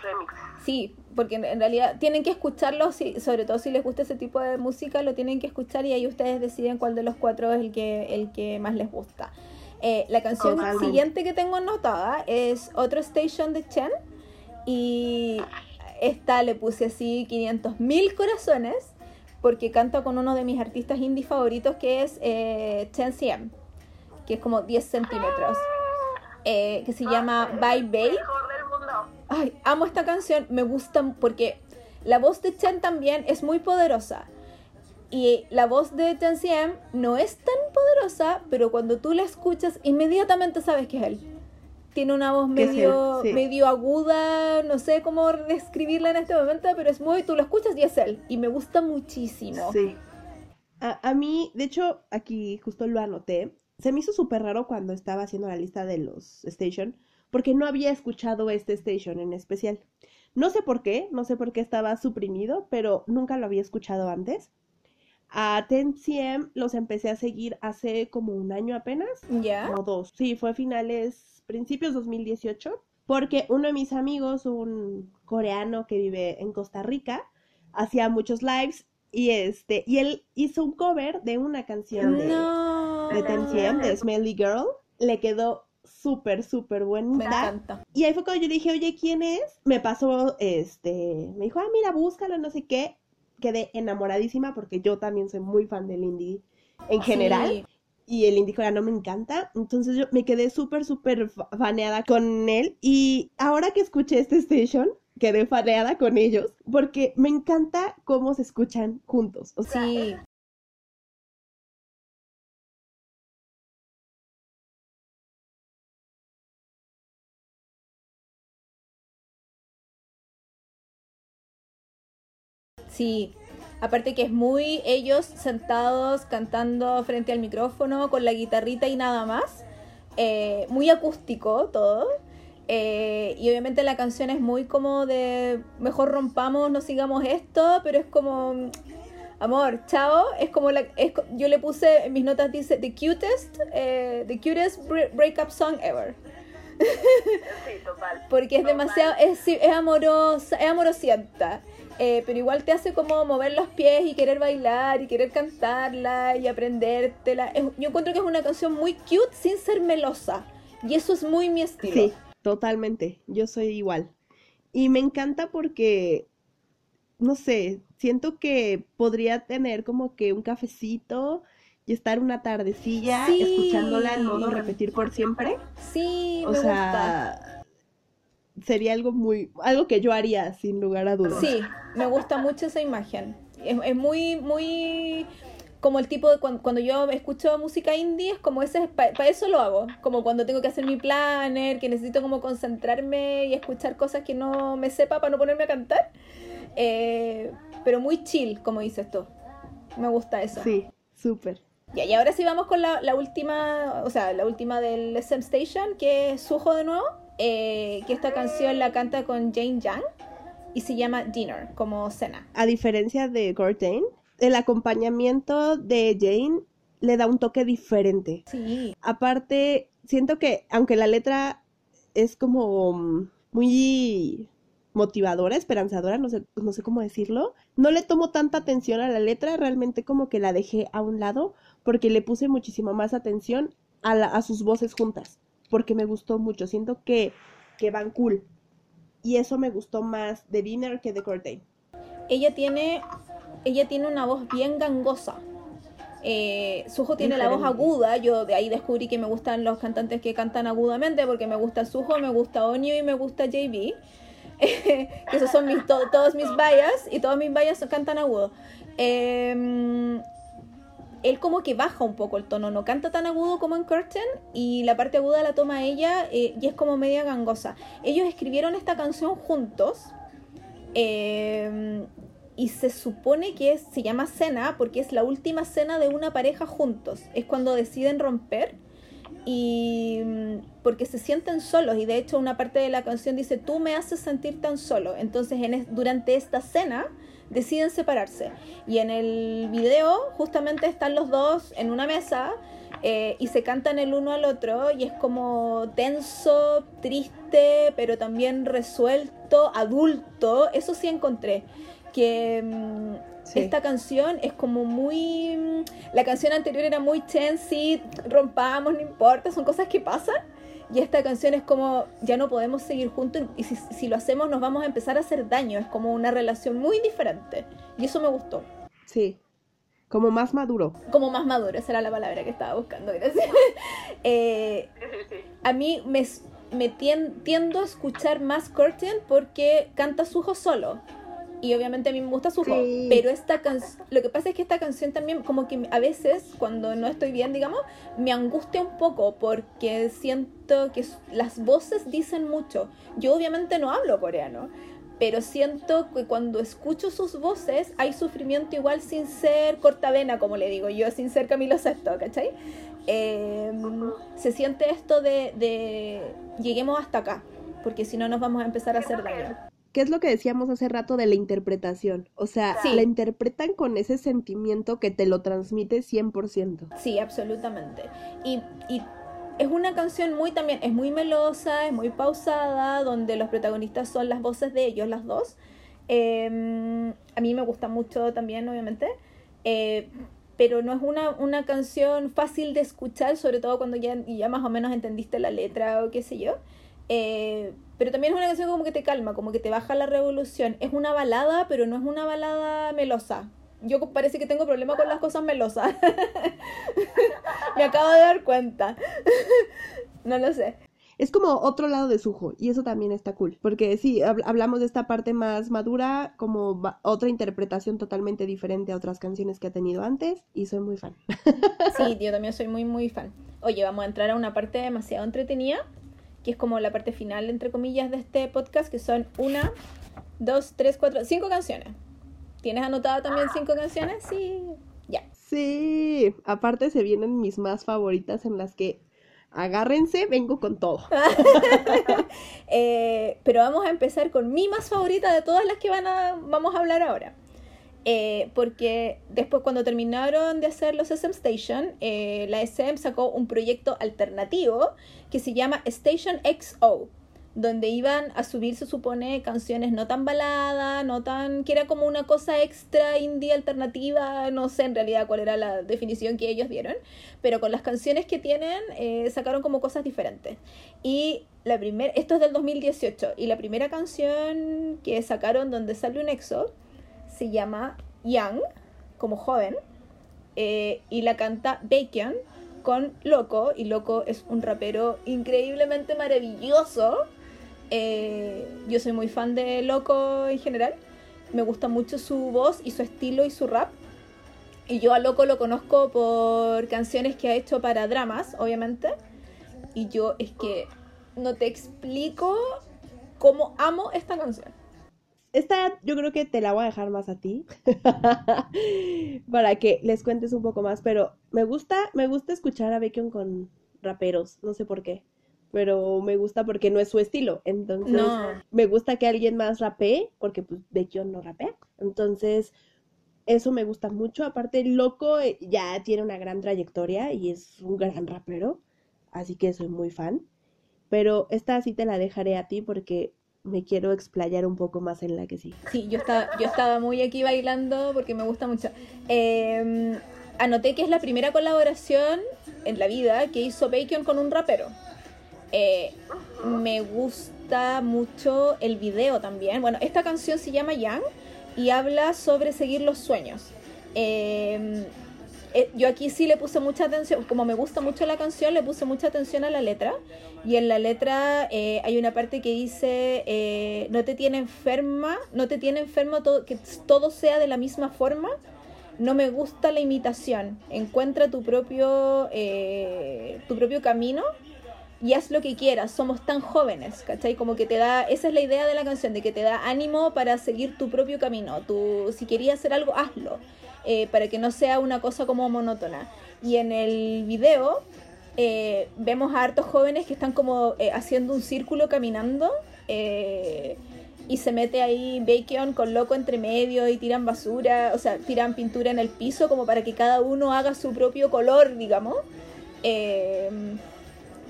Sí, porque en, realidad tienen que escucharlo, si, sobre todo si les gusta ese tipo de música, lo tienen que escuchar y ahí ustedes deciden cuál de los cuatro es el que, el que más les gusta. Eh, la canción siguiente que tengo anotada es otro Station de Chen y esta le puse así 500 mil corazones porque canta con uno de mis artistas indie favoritos que es eh, Chen Ciem, que es como 10 centímetros, eh, que se llama Bye Bye. El mejor del mundo. Ay, amo esta canción, me gusta porque la voz de Chen también es muy poderosa. Y la voz de Chen Siem no es tan poderosa, pero cuando tú la escuchas, inmediatamente sabes que es él. Tiene una voz medio, sí. medio aguda, no sé cómo describirla en este momento, pero es muy, tú lo escuchas y es él. Y me gusta muchísimo. Sí. A, a mí, de hecho, aquí justo lo anoté. Se me hizo súper raro cuando estaba haciendo la lista de los Station, porque no había escuchado este Station en especial. No sé por qué, no sé por qué estaba suprimido, pero nunca lo había escuchado antes. A 10cm los empecé a seguir hace como un año apenas, ¿Ya? o dos. Sí, fue a finales, principios 2018, porque uno de mis amigos, un coreano que vive en Costa Rica, hacía muchos lives y este, y él hizo un cover de una canción de, No. de 10cm, de Smelly Girl. Le quedó súper, súper Me bonita. encanta. Y ahí fue cuando yo dije, oye, ¿quién es? Me pasó, este, me dijo, ah, mira, búscalo, no sé qué. Quedé enamoradísima porque yo también soy muy fan del indie en general. Sí. Y el indie coreano me encanta. Entonces yo me quedé súper, súper fa- faneada con él. Y ahora que escuché este station, quedé faneada con ellos porque me encanta cómo se escuchan juntos. O sea, Sí. Aparte que es muy ellos sentados cantando frente al micrófono con la guitarrita y nada más. Eh, muy acústico todo. Eh, y obviamente la canción es muy como de mejor rompamos, no sigamos esto, pero es como amor, chao, es como la es yo le puse en mis notas dice the cutest eh, the cutest bre- breakup song ever. Sí, total. Porque es Total. demasiado, es, sí, es amorosa, es amorosienta. eh, pero igual te hace como mover los pies y querer bailar y querer cantarla y aprendértela. Es- yo encuentro que es una canción muy cute sin ser melosa. Y eso es muy mi estilo. Sí, totalmente. Yo soy igual. Y me encanta porque, no sé, siento que podría tener como que un cafecito y estar una tardecilla Sí. escuchándola en modo repetir por siempre. Sí, O me gusta. sea, sería algo muy, algo que yo haría sin lugar a dudas. Sí, me gusta mucho esa imagen. Es, es muy, muy como el tipo de cuan- cuando, yo escucho música indie, es como ese, para eso lo hago. Como cuando tengo que hacer mi planner, que necesito como concentrarme y escuchar cosas que no me sepa para no ponerme a cantar. Eh, pero muy chill, como dices tú. Me gusta eso. Sí, súper. Ya, y ahora sí vamos con la, la última, o sea, la última del SM Station, que es Suho de nuevo, eh, que esta canción la canta con Jane Yang y se llama Dinner, como cena. A diferencia de Gordon, el acompañamiento de Jane le da un toque diferente. Sí, Aparte, siento que aunque la letra es como muy motivadora, esperanzadora, no sé, no sé cómo decirlo, no le tomo tanta atención a la letra, realmente como que la dejé a un lado porque le puse muchísima más atención a, la- a sus voces juntas, porque me gustó mucho, siento que, que van cool. Y eso me gustó más de Dinner que de Corday. ella tiene, ella tiene una voz bien gangosa. Eh, Suho tiene la voz aguda, yo de ahí descubrí que me gustan los cantantes que cantan agudamente, porque me gusta Suho, me gusta Onio y me gusta JB. <laughs> esos son mis, to- todos mis bias y todos mis bias cantan agudo. Em, él como que baja un poco el tono, no canta tan agudo como en Curtain y la parte aguda la toma ella eh, y es como media gangosa. Ellos escribieron esta canción juntos eh, y se supone que se llama cena porque es la última cena de una pareja juntos. Es cuando deciden romper y mm, porque se sienten solos y de hecho una parte de la canción dice tú me haces sentir tan solo. Entonces en es- durante esta cena deciden separarse y en el video justamente están los dos en una mesa eh, y se cantan el uno al otro y es como tenso, triste, pero también resuelto, adulto. Eso sí encontré. Que mm, Sí. esta canción es como muy... mm, La canción anterior era muy sí, rompamos, no importa, son cosas que pasan. Y esta canción es como, ya no podemos seguir juntos y si, si lo hacemos nos vamos a empezar a hacer daño. Es como una relación muy diferente. Y eso me gustó. Sí, como más maduro. Como más maduro, esa era la palabra que estaba buscando, gracias. <laughs> Eh, a mí me, me tien- tiendo a escuchar más Curtain porque canta Suho solo. Y obviamente a mí me gusta Suho. Sí. Pero esta canción, lo que pasa es que esta canción también, como que a veces, cuando no estoy bien, digamos, me angustia un poco porque siento que las voces dicen mucho. Yo obviamente no hablo coreano. Pero siento que cuando escucho sus voces hay sufrimiento igual sin ser cortavena, como le digo yo, sin ser Camilo Sesto, ¿cachai? Eh, se siente esto de, de lleguemos hasta acá, porque si no nos vamos a empezar a hacer daño. ¿Qué es lo que decíamos hace rato de la interpretación? O sea, Sí. la interpretan con ese sentimiento que te lo transmite 100%. Sí, absolutamente. Y, y es una canción muy también, es muy melosa, es muy pausada, donde los protagonistas son las voces de ellos, las dos. Eh, a mí me gusta mucho también, obviamente. Eh, pero no es una, una canción fácil de escuchar, sobre todo cuando ya, ya más o menos entendiste la letra o qué sé yo. Eh, pero también es una canción como que te calma, como que te baja la revolución. Es una balada, pero no es una balada melosa. Yo parece que tengo problema con las cosas melosas. <laughs> Me acabo de dar cuenta. <laughs> no lo sé. Es como otro lado de Sujo, y eso también está cool, porque sí, hab- hablamos de esta parte más madura, como otra interpretación totalmente diferente a otras canciones que ha tenido antes, y soy muy fan. <laughs> Sí, yo también soy muy, muy fan. Oye, vamos a entrar a una parte demasiado entretenida, que es como la parte final, entre comillas, de este podcast, que son una, dos, tres, cuatro, cinco canciones. ¿Tienes anotado también cinco canciones? Sí. Ya. Sí, aparte se vienen mis más favoritas en las que agárrense, vengo con todo. <laughs> Eh, pero vamos a empezar con mi más favorita de todas las que van a, vamos a hablar ahora. Eh, porque después cuando terminaron de hacer los SM Station, eh, la SM sacó un proyecto alternativo que se llama Station XO, donde iban a subir, se supone, canciones no tan baladas, no tan... que era como una cosa extra indie alternativa, no sé en realidad cuál era la definición que ellos dieron, pero con las canciones que tienen eh, sacaron como cosas diferentes. Y la primera, esto es del 2018, y la primera canción que sacaron donde sale un EXO se llama Young, como joven, eh, y la canta Bacon con Loco, y Loco es un rapero increíblemente maravilloso. Eh, yo soy muy fan de Loco en general, me gusta mucho su voz y su estilo y su rap. Y yo a Loco lo conozco por canciones que ha hecho para dramas, obviamente. Y yo es que no te explico cómo amo esta canción. Esta yo creo que te la voy a dejar más a ti <laughs> para que les cuentes un poco más, pero me gusta, me gusta escuchar a Bacon con raperos, no sé por qué, pero me gusta porque no es su estilo, entonces No. me gusta que alguien más rapee, porque pues Bacon no rapea, entonces eso me gusta mucho, aparte Loco eh, ya tiene una gran trayectoria y es un gran rapero, así que soy muy fan, pero esta sí te la dejaré a ti porque me quiero explayar un poco más en la que sí. Sí, yo estaba, yo estaba muy aquí bailando porque me gusta mucho. Eh, anoté que es la primera colaboración en la vida que hizo Bacon con un rapero. Eh, me gusta mucho el video también. Bueno, esta canción se llama Young y habla sobre seguir los sueños. Eh, eh, yo aquí sí le puse mucha atención, como me gusta mucho la canción, le puse mucha atención a la letra. Y en la letra eh, hay una parte que dice, eh, no te tiene enferma, no te tiene enfermo todo, que todo sea de la misma forma. No me gusta la imitación. Encuentra tu propio, tu propio camino y haz lo que quieras. Somos tan jóvenes, ¿cachai? Como que te da, esa es la idea de la canción, de que te da ánimo para seguir tu propio camino. Tú, si querías hacer algo, hazlo. Eh, para que no sea una cosa como monótona. Y en el video eh, vemos a hartos jóvenes que están como eh, haciendo un círculo caminando. y se mete ahí Bacon con loco entre medio y tiran basura, o sea, tiran pintura en el piso como para que cada uno haga su propio color, digamos.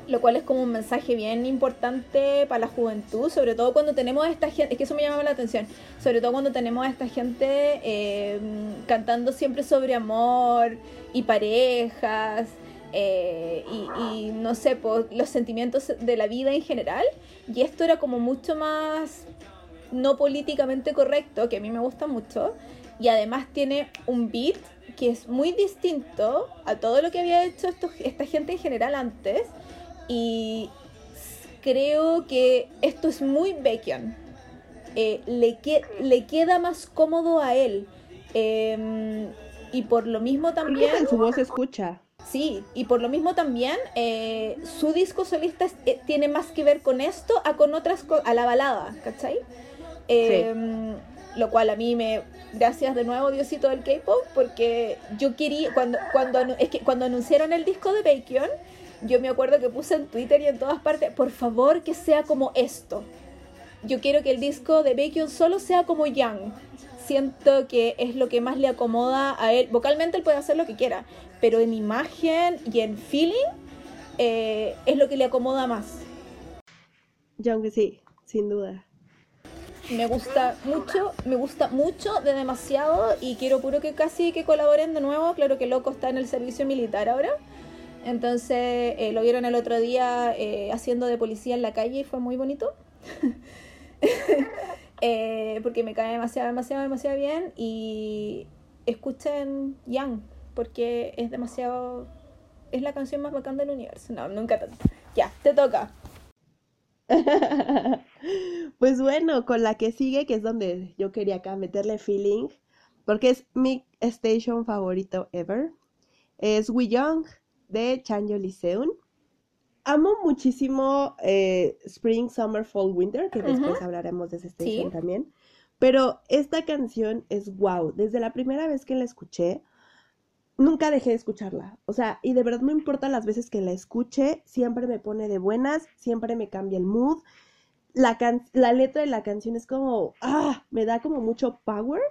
Lo cual es como un mensaje bien importante para la juventud, sobre todo cuando tenemos a esta gente, es que eso me llamaba la atención, sobre todo cuando tenemos a esta gente eh, cantando siempre sobre amor y parejas eh, y, y, no sé, por los sentimientos de la vida en general, y esto era como mucho más no políticamente correcto, que a mí me gusta mucho, y además tiene un beat que es muy distinto a todo lo que había hecho esto, esta gente en general antes, y creo que esto es muy Bacon. Eh, le, que, le queda más cómodo a él. Eh, y por lo mismo también... En su voz se escucha. Sí, y por lo mismo también eh, su disco solista es, eh, tiene más que ver con esto a con otras a la balada, ¿cachai? Sí. Lo cual a mí me gracias de nuevo Diosito del K-pop porque yo quería cuando cuando es que cuando anunciaron el disco de Bacon yo me acuerdo que puse en Twitter y en todas partes, por favor que sea como esto. yo quiero que el disco de Bacon solo sea como Young. Siento que es lo que más le acomoda a él. Vocalmente él puede hacer lo que quiera, pero en imagen y en feeling eh, es lo que le acomoda más. Young sí, sin duda. Me gusta mucho, me gusta mucho de demasiado y quiero puro que casi que colaboren de nuevo. Claro que Loco está en el servicio militar ahora. Entonces eh, lo vieron el otro día eh, haciendo de policía en la calle y fue muy bonito. <laughs> Eh, porque me cae demasiado, demasiado, demasiado bien. Y escuchen Young, porque es demasiado. Es la canción más bacán del universo. No, nunca tanto. Ya, te toca. <laughs> pues bueno, con la que sigue, que es donde yo quería acá meterle feeling, porque es mi station favorito ever, es We Young de Chanyo Liseun. Amo muchísimo eh, Spring, Summer, Fall, Winter, que después hablaremos de ese station Sí. también. Pero esta canción es wow. Desde la primera vez que la escuché, nunca dejé de escucharla. O sea, y de verdad no importa las veces que la escuche, siempre me pone de buenas, siempre me cambia el mood. La, can- la letra de la canción es como, ah, me da como mucho power.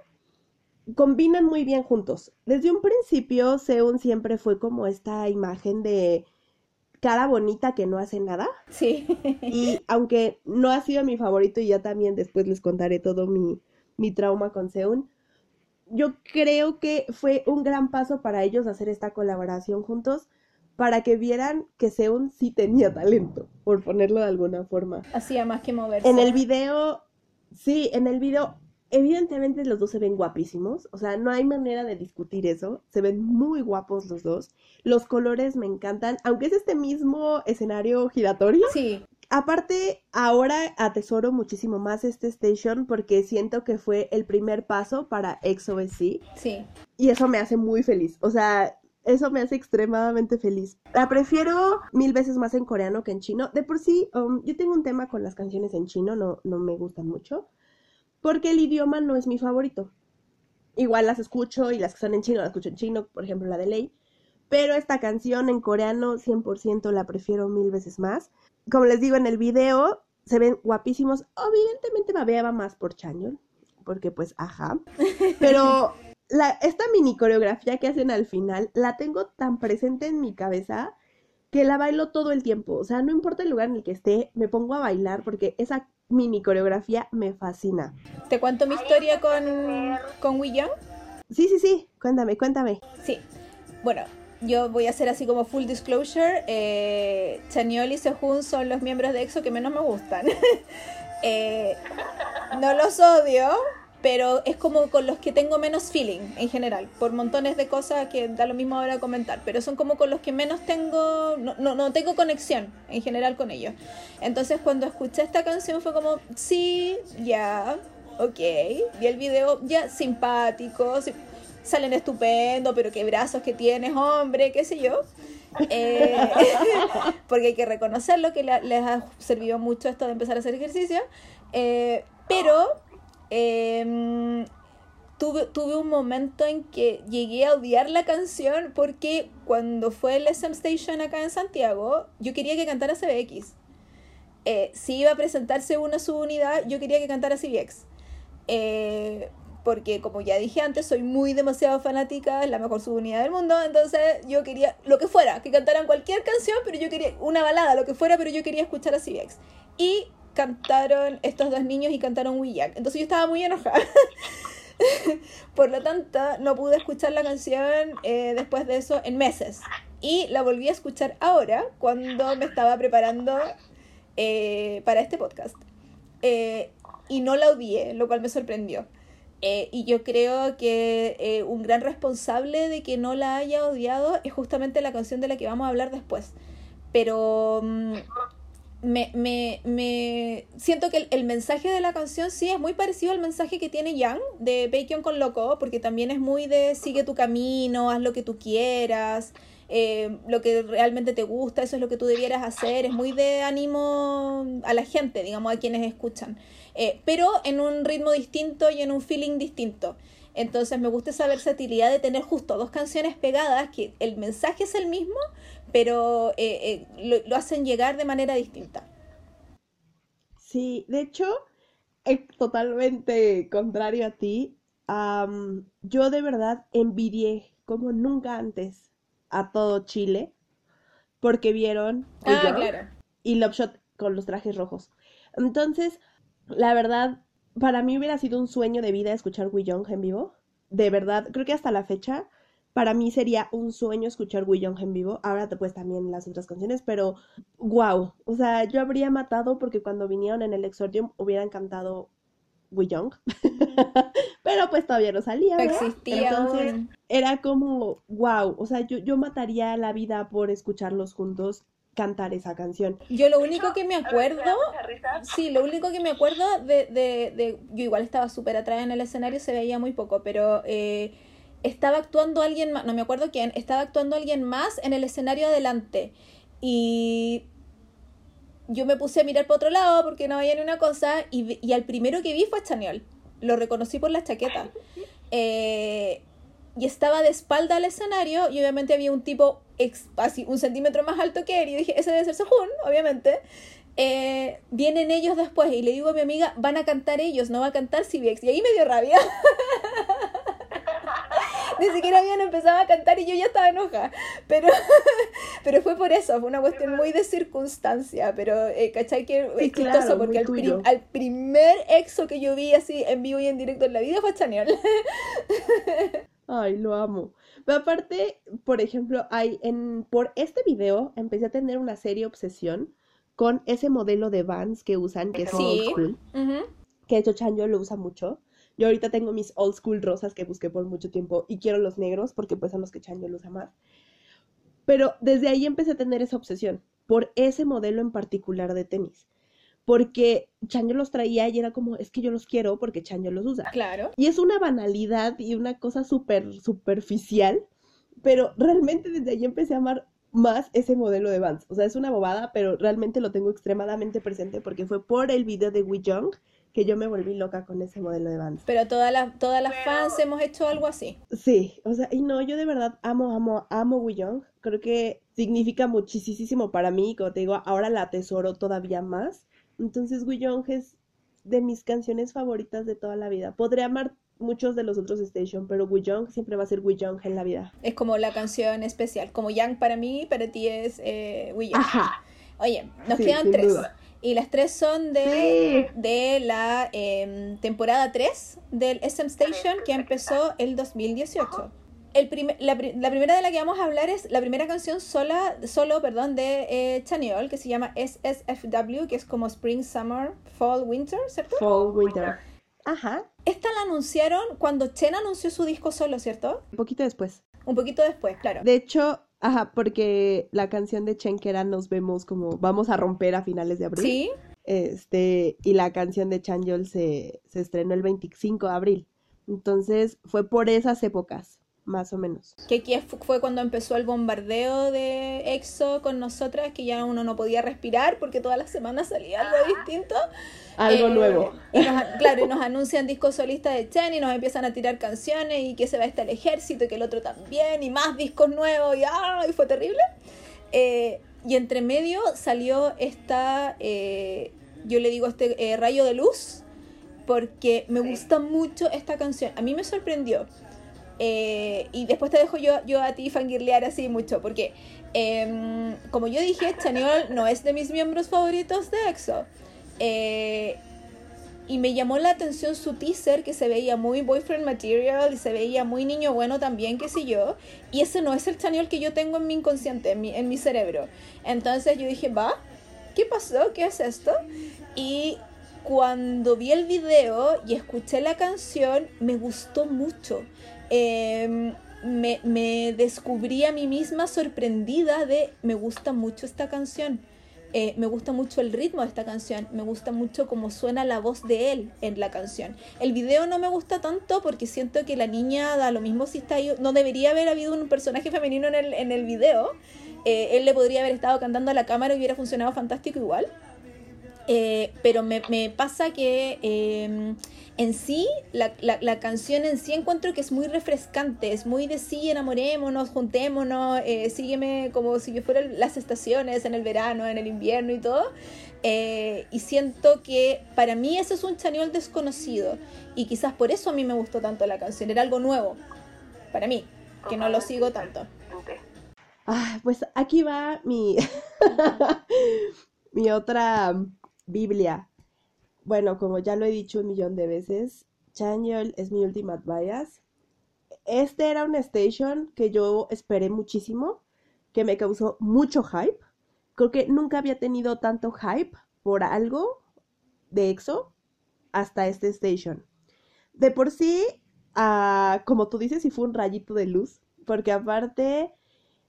Combinan muy bien juntos. Desde un principio, Seun siempre fue como esta imagen de cara bonita que no hace nada. Sí. Y aunque no ha sido mi favorito y ya también después les contaré todo mi, mi trauma con Seun, yo creo que fue un gran paso para ellos hacer esta colaboración juntos para que vieran que Seun sí tenía talento, por ponerlo de alguna forma. Hacía más que moverse. En el video, sí, en el video, evidentemente los dos se ven guapísimos, o sea, no hay manera de discutir eso, se ven muy guapos los dos, los colores me encantan, aunque es este mismo escenario giratorio. Sí, Aparte, ahora atesoro muchísimo más este station porque siento que fue el primer paso para XOSC sí. y eso me hace muy feliz. O sea, eso me hace extremadamente feliz. La prefiero mil veces más en coreano que en chino. De por sí, um, yo tengo un tema con las canciones en chino, no, no me gustan mucho, porque el idioma no es mi favorito. Igual las escucho y las que son en chino las escucho en chino, por ejemplo la de Ley. Pero esta canción en coreano 100% la prefiero mil veces más. Como les digo en el video, se ven guapísimos. Evidentemente babeaba más por Chanyeol, porque pues ajá. Pero esta mini coreografía que hacen al final la tengo tan presente en mi cabeza que la bailo todo el tiempo. O sea, no importa el lugar en el que esté, me pongo a bailar porque esa mini coreografía me fascina. ¿Te cuento mi historia con, con Wee? Sí, sí, sí, cuéntame, cuéntame. Sí. Bueno, yo voy a hacer así como full disclosure. Eh, Chaniol y Sehun son los miembros de EXO que menos me gustan. <laughs> Eh, no los odio, pero es como con los que tengo menos feeling en general, por montones de cosas que da lo mismo ahora comentar, pero son como con los que menos tengo, no, no, no tengo conexión en general con ellos. Entonces cuando escuché esta canción fue como, sí, ya, ok, vi el video, ya, simpático, sí, salen estupendo, pero qué brazos que tienes, hombre, qué sé yo. Eh, <laughs> porque hay que reconocerlo que les ha servido mucho esto de empezar a hacer ejercicio. Eh, pero em, tuve, tuve un momento en que llegué a odiar la canción porque cuando fue el SM Station acá en Santiago, yo quería que cantara CBX. Eh, si iba a presentarse una subunidad, yo quería que cantara CBX. Eh, porque como ya dije antes, soy muy demasiado fanática, es la mejor subunidad del mundo, entonces yo quería lo que fuera, que cantaran cualquier canción, pero yo quería una balada, lo que fuera, pero yo quería escuchar a CBX. Y cantaron estos dos niños y cantaron We Young. Entonces yo estaba muy enojada. <laughs> Por lo tanto, no pude escuchar la canción eh, después de eso en meses. Y la volví a escuchar ahora, cuando me estaba preparando eh, para este podcast. Eh, y no la odié, lo cual me sorprendió. Eh, y yo creo que un gran responsable de que no la haya odiado es justamente la canción de la que vamos a hablar después. Pero mm, me, me, me siento que el, el mensaje de la canción sí es muy parecido al mensaje que tiene Young de Bacon con Loco, porque también es muy de sigue tu camino, haz lo que tú quieras, eh, lo que realmente te gusta, eso es lo que tú debieras hacer, es muy de ánimo a la gente, digamos, a quienes escuchan, Eh, pero en un ritmo distinto y en un feeling distinto. Entonces me gusta esa versatilidad de tener justo dos canciones pegadas, que el mensaje es el mismo, pero eh, eh, lo, lo hacen llegar de manera distinta. Sí, de hecho, eh, totalmente contrario a ti. Yo de verdad envidié como nunca antes a todo Chile porque vieron Ah, claro. y Love Shot con los trajes rojos. Entonces, la verdad, para mí hubiera sido un sueño de vida escuchar Wee Young en vivo. De verdad, creo que hasta la fecha, para mí sería un sueño escuchar Wee Young en vivo. Ahora pues también las otras canciones, pero wow. O sea, yo habría matado porque cuando vinieron en el Exordium hubieran cantado Wee Young. <laughs> pero pues todavía no salía, No ¿verdad? existía Entonces, aún. era como, wow, o sea, yo, yo mataría la vida por escucharlos juntos cantar esa canción. Yo lo único que me acuerdo, sí, lo único que me acuerdo de, de, de- yo igual estaba súper atrás en el escenario, se veía muy poco, pero eh, estaba actuando alguien más, no me acuerdo quién, estaba actuando alguien más en el escenario adelante. Y yo me puse a mirar para otro lado porque no veía ni una cosa y, y al primero que vi fue a Chaniol. Lo reconocí por la chaqueta. <laughs> Eh, y estaba de espalda al escenario y obviamente había un tipo ex- así un centímetro más alto que él y dije, ese debe ser Sehun, obviamente. Eh, vienen ellos después y le digo a mi amiga, van a cantar ellos, no va a cantar CBX. Y ahí me dio rabia. <laughs> Ni siquiera habían empezado a cantar y yo ya estaba enojada. Pero, <laughs> pero fue por eso, fue una cuestión muy de circunstancia. Pero, eh, ¿cachai? Que Sí, es chistoso porque al, prim- tuyo. al primer exo que yo vi así en vivo y en directo en la vida fue Chanel. <laughs> Ay, lo amo. Pero aparte, por ejemplo, hay en por este video empecé a tener una seria obsesión con ese modelo de Vans que usan, que es Sí. old school, Ujú. que de hecho Chanyo lo usa mucho. Yo ahorita tengo mis old school rosas que busqué por mucho tiempo y quiero los negros porque pues son los que Chanyo lo usa más. Pero desde ahí empecé a tener esa obsesión por ese modelo en particular de tenis. Porque Chanyo los traía y era como, es que yo los quiero porque Chanyo los usa. Claro. Y es una banalidad y una cosa súper superficial, pero realmente desde ahí empecé a amar más ese modelo de Vans. O sea, es una bobada, pero realmente lo tengo extremadamente presente porque fue por el video de Wee Young que yo me volví loca con ese modelo de Vans. Pero todas las, todas las Pero- fans hemos hecho algo así. Sí, o sea, y no, yo de verdad amo, amo, amo Wee Young. Creo que significa muchísimo para mí, y como te digo, ahora la atesoro todavía más. Entonces, Wee Young es de mis canciones favoritas de toda la vida. Podré amar muchos de los otros Station, pero Wee Young siempre va a ser Wee Young en la vida. Es como la canción especial. Como Yang para mí, para ti es eh, Yang. Ajá. Oye, nos Sí, quedan tres. duda. Y las tres son de, Sí. de la em, temporada 3 del SM Station que empezó el 2018. El primer- la, pri- la primera de la que vamos a hablar es la primera canción sola, solo perdón, de eh, Chanyeol que se llama SSFW, que es como Spring, Summer, Fall, Winter, ¿cierto? Fall Winter. Ajá. Esta la anunciaron cuando Chen anunció su disco solo, ¿cierto? Un poquito después. Un poquito después, claro. De hecho, ajá, porque la canción de Chen que era Nos vemos como vamos a romper a finales de abril. Sí, Este, y la canción de Chanyeol se, se estrenó el 25 de abril. Entonces fue por esas épocas, más o menos. que aquí fu- fue cuando empezó el bombardeo de EXO con nosotras, que ya uno no podía respirar porque todas las semanas salía algo distinto. Algo Eh, nuevo. Y nos, claro, y nos anuncian discos solistas de Chen y nos empiezan a tirar canciones y que se va hasta el ejército y que el otro también y más discos nuevos y, ¡ah! y fue terrible. Eh, y entre medio salió esta, eh, yo le digo este eh, rayo de luz, porque me gusta mucho esta canción. A mí me sorprendió. Eh, y después te dejo yo, yo a ti fangirlear así mucho, porque em, como yo dije, Chanyeol no es de mis miembros favoritos de EXO. Eh, y me llamó la atención su teaser, que se veía muy boyfriend material y se veía muy niño bueno también, qué sé yo. Y ese no es el Chanyeol que yo tengo en mi inconsciente, en mi, en mi cerebro. Entonces yo dije, va, ¿qué pasó? ¿Qué es esto? Y cuando vi el video y escuché la canción, me gustó mucho. Eh, me, me descubrí a mí misma sorprendida de, me gusta mucho esta canción. Eh, me gusta mucho el ritmo de esta canción, me gusta mucho cómo suena la voz de él en la canción. El video no me gusta tanto porque siento que la niña da lo mismo si está ahí, no debería haber habido un personaje femenino en el, en el video. Eh, él le podría haber estado cantando a la cámara y hubiera funcionado fantástico igual. Eh, pero me, me pasa que eh, en sí, la, la, la, canción en sí encuentro que es muy refrescante, es muy de sí, enamorémonos, juntémonos, eh, sígueme como si yo fuera las estaciones en el verano, en el invierno y todo. Eh, y siento que para mí eso es un chañol desconocido. Y quizás por eso a mí me gustó tanto la canción, era algo nuevo, para mí, que no lo sigo tanto. Ah, pues aquí va mi, <laughs> mi otra Biblia bueno, como ya lo he dicho un millón de veces, Chanyol es mi ultimate bias. Este era una station que yo esperé muchísimo, que me causó mucho hype. Creo que nunca había tenido tanto hype por algo de EXO hasta este station. De por sí, uh, como tú dices, sí fue un rayito de luz, porque aparte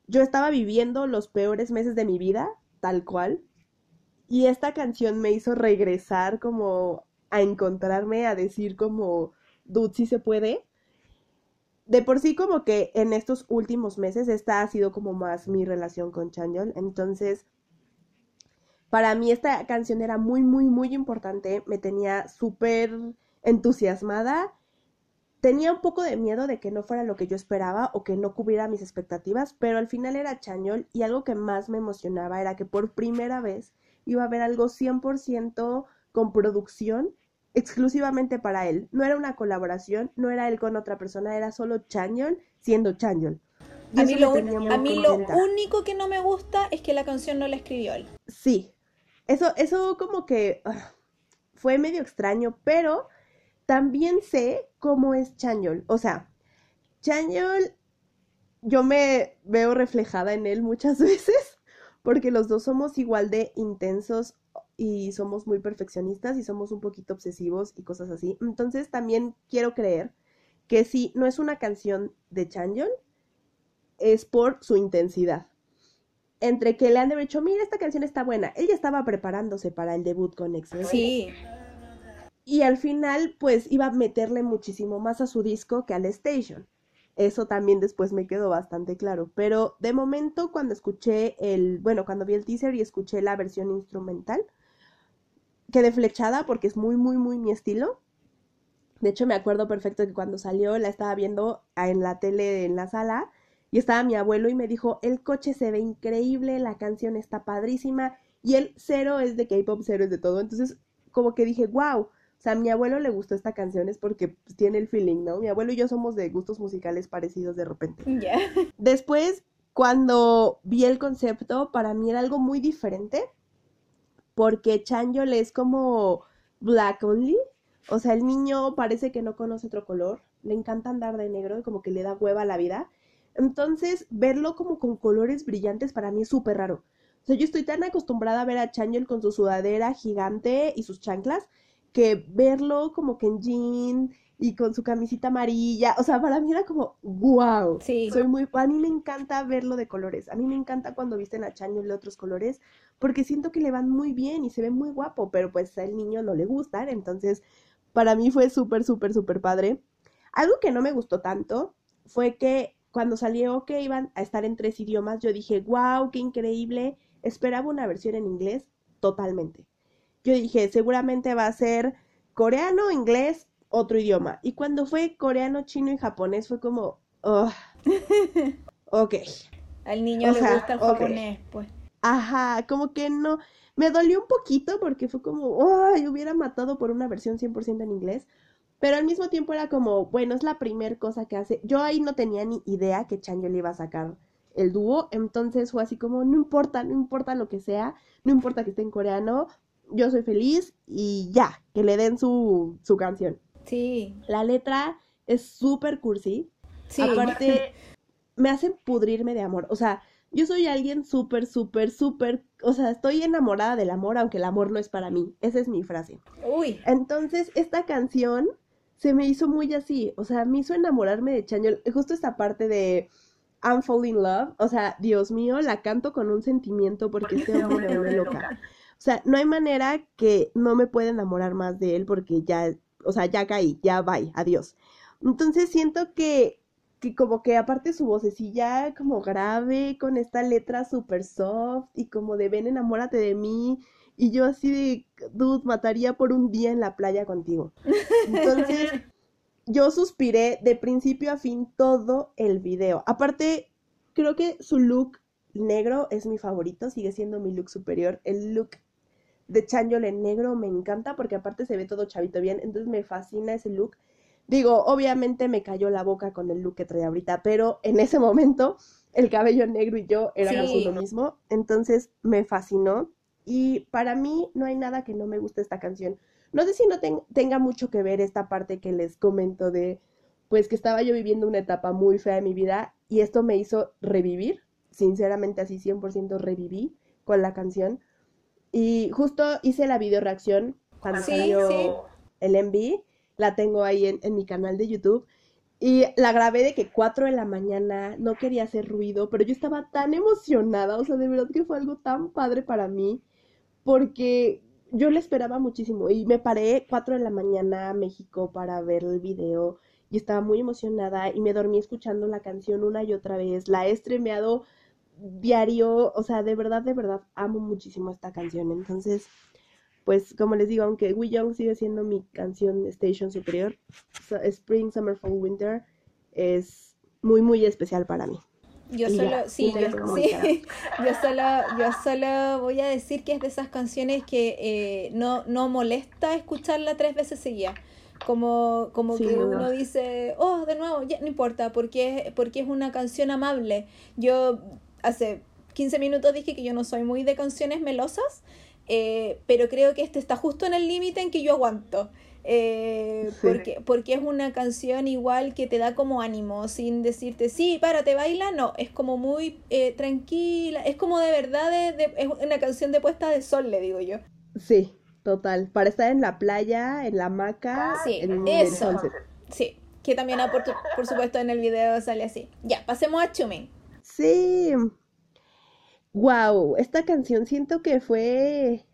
yo estaba viviendo los peores meses de mi vida, tal cual. Y esta canción me hizo regresar como a encontrarme, a decir como, dude, se puede. De por sí como que en estos últimos meses esta ha sido como más mi relación con Chanyeol. Entonces, para mí esta canción era muy, muy, muy importante. Me tenía súper entusiasmada. Tenía un poco de miedo de que no fuera lo que yo esperaba o que no cubriera mis expectativas, pero al final era Chanyeol y algo que más me emocionaba era que por primera vez iba a haber algo 100% con producción exclusivamente para él. No era una colaboración, no era él con otra persona, era solo Chanyol siendo Chanyol. A mí, lo, a mí lo, único que no me gusta es que la canción no la escribió él. Sí, eso, eso como que ah, fue medio extraño, pero también sé cómo es Chanyol. O sea, Chanyol, yo me veo reflejada en él muchas <laughs> veces porque los dos somos igual de intensos y somos muy perfeccionistas y somos un poquito obsesivos y cosas así. Entonces también quiero creer que si no es una canción de Chanyeol, es por su intensidad. Entre que le han de haber dicho, mira, esta canción está buena. Él ya estaba preparándose para el debut con X. Sí. Y al final, pues iba a meterle muchísimo más a su disco que al Station. Eso también después me quedó bastante claro. Pero de momento, cuando escuché el, bueno, cuando vi el teaser y escuché la versión instrumental, quedé flechada porque es muy, muy, muy mi estilo. De hecho, me acuerdo perfecto que cuando salió la estaba viendo en la tele en la sala y estaba mi abuelo y me dijo, el coche se ve increíble, la canción está padrísima y el cero es de K-pop, cero es de todo. Entonces, como que dije, wow, o sea, a mi abuelo le gustó esta canción es porque pues, tiene el feeling, ¿no? Mi abuelo y yo somos de gustos musicales parecidos de repente. Ya. <laughs> Después, cuando vi el concepto, para mí era algo muy diferente. Porque Chanyeol es como black only. O sea, el niño parece que no conoce otro color. Le encanta andar de negro y como que le da hueva a la vida. Entonces, verlo como con colores brillantes para mí es súper raro. O sea, yo estoy tan acostumbrada a ver a Chanyeol con su sudadera gigante y sus chanclas que verlo como que en jean y con su camisita amarilla, o sea, para mí era como, wow. Sí. Soy muy, a mí me encanta verlo de colores. A mí me encanta cuando visten a Chanyo de otros colores, porque siento que le van muy bien y se ve muy guapo, pero pues al niño no le gustan, entonces para mí fue súper, súper, súper padre. Algo que no me gustó tanto fue que cuando salió que iban a estar en tres idiomas, yo dije, wow, qué increíble. Esperaba una versión en inglés totalmente yo dije, seguramente va a ser coreano, inglés, otro idioma. Y cuando fue coreano, chino y japonés fue como, oh, <laughs> ok. Al niño le gusta el japonés, pues. Ajá, como que no. Me dolió un poquito porque fue como, oh, yo hubiera matado por una versión 100% en inglés. Pero al mismo tiempo era como, bueno, es la primera cosa que hace. Yo ahí no tenía ni idea que Chanyo le iba a sacar el dúo. Entonces fue así como, no importa, no importa lo que sea, no importa que esté en coreano, yo soy feliz y ya, que le den su, su canción. Sí. La letra es súper cursi. Sí. Aparte, me hacen pudrirme de amor. O sea, yo soy alguien súper, súper, súper, o sea, estoy enamorada del amor, aunque el amor no es para mí. Esa es mi frase. Uy. Entonces, esta canción se me hizo muy así, o sea, me hizo enamorarme de Chañol. Justo esta parte de I'm falling in love, o sea, Dios mío, la canto con un sentimiento porque este hombre me vuelve loca. O sea, no hay manera que no me pueda enamorar más de él porque ya, o sea, ya caí, ya bye, adiós. Entonces siento que, que como que aparte su vocecilla como grave, con esta letra súper soft y como de ven, enamórate de mí Y yo así de, dude, mataría por un día en la playa contigo. Entonces, <laughs> yo suspiré de principio a fin todo el video. Aparte, creo que su look negro es mi favorito, sigue siendo mi look superior. El look de Chanyol en negro me encanta porque aparte se ve todo chavito bien, entonces me fascina ese look. Digo, obviamente me cayó la boca con el look que trae ahorita, pero en ese momento el cabello negro y yo éramos Sí. uno mismo, entonces me fascinó. Y para mí no hay nada que no me guste esta canción. No sé si no ten- tenga mucho que ver esta parte que les comento de, pues que estaba yo viviendo una etapa muy fea de mi vida y esto me hizo revivir, sinceramente así 100% reviví con la canción. Y justo hice la video reacción cuando Sí, salió sí. el MV, la tengo ahí en, en mi canal de YouTube. Y la grabé de que 4 de la mañana, no quería hacer ruido, pero yo estaba tan emocionada, o sea, de verdad que fue algo tan padre para mí, porque yo le esperaba muchísimo y me paré 4 de la mañana a México para ver el video y estaba muy emocionada y me dormí escuchando la canción una y otra vez, la he streameado diario, o sea, de verdad, de verdad, amo muchísimo esta canción, entonces, pues, como les digo, aunque We Young sigue siendo mi canción Station Superior, Spring, Summer, Fall, Winter es muy, muy especial para mí. Yo Y solo, ya, sí, yo, sí, <laughs> yo solo, yo solo voy a decir que es de esas canciones que eh, no, no molesta escucharla tres veces seguidas. Como, como Sí, que no. uno dice, oh, de nuevo, ya no importa, porque es, porque es una canción amable. Yo hace 15 minutos dije que yo no soy muy de canciones melosas, eh, pero creo que este está justo en el límite en que yo aguanto. Eh, Sí. porque, porque es una canción igual que te da como ánimo, sin decirte, sí, párate, baila, no, es como muy eh, tranquila, es como de verdad, de- de- es una canción de puesta de sol, le digo yo. Sí, total, para estar en la playa, en la hamaca, Sí, en el eso. sunset. Sí, que también ah, por, tu- por supuesto en el video sale así. Ya, pasemos a Chumin. Sí. Wow, esta canción siento que fue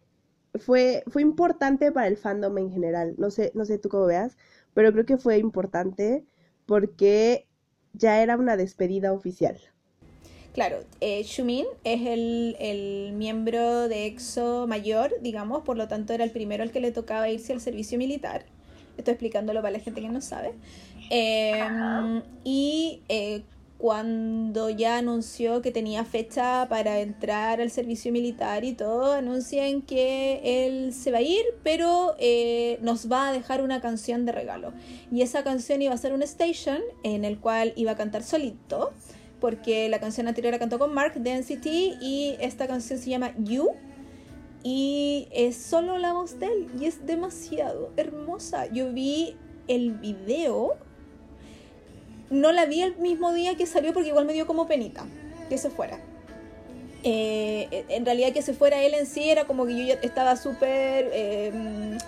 fue fue importante para el fandom en general. No sé, no sé tú cómo veas, pero creo que fue importante porque ya era una despedida oficial. Claro, eh, Shumin es el, el miembro de EXO mayor, digamos, por lo tanto era el primero al que le tocaba irse al servicio militar. Estoy explicándolo para la gente que no sabe. Eh, y eh, cuando ya anunció que tenía fecha para entrar al servicio militar y todo, anuncian que él se va a ir, pero eh, nos va a dejar una canción de regalo. Y esa canción iba a ser un station en el cual iba a cantar solito porque la canción anterior la cantó con Mark Density y esta canción se llama You y es solo la voz de él y es demasiado hermosa. Yo vi el video, no la vi el mismo día que salió porque igual me dio como penita que se fuera. Eh, en realidad que se fuera él en sí era como que yo ya estaba súper... eh,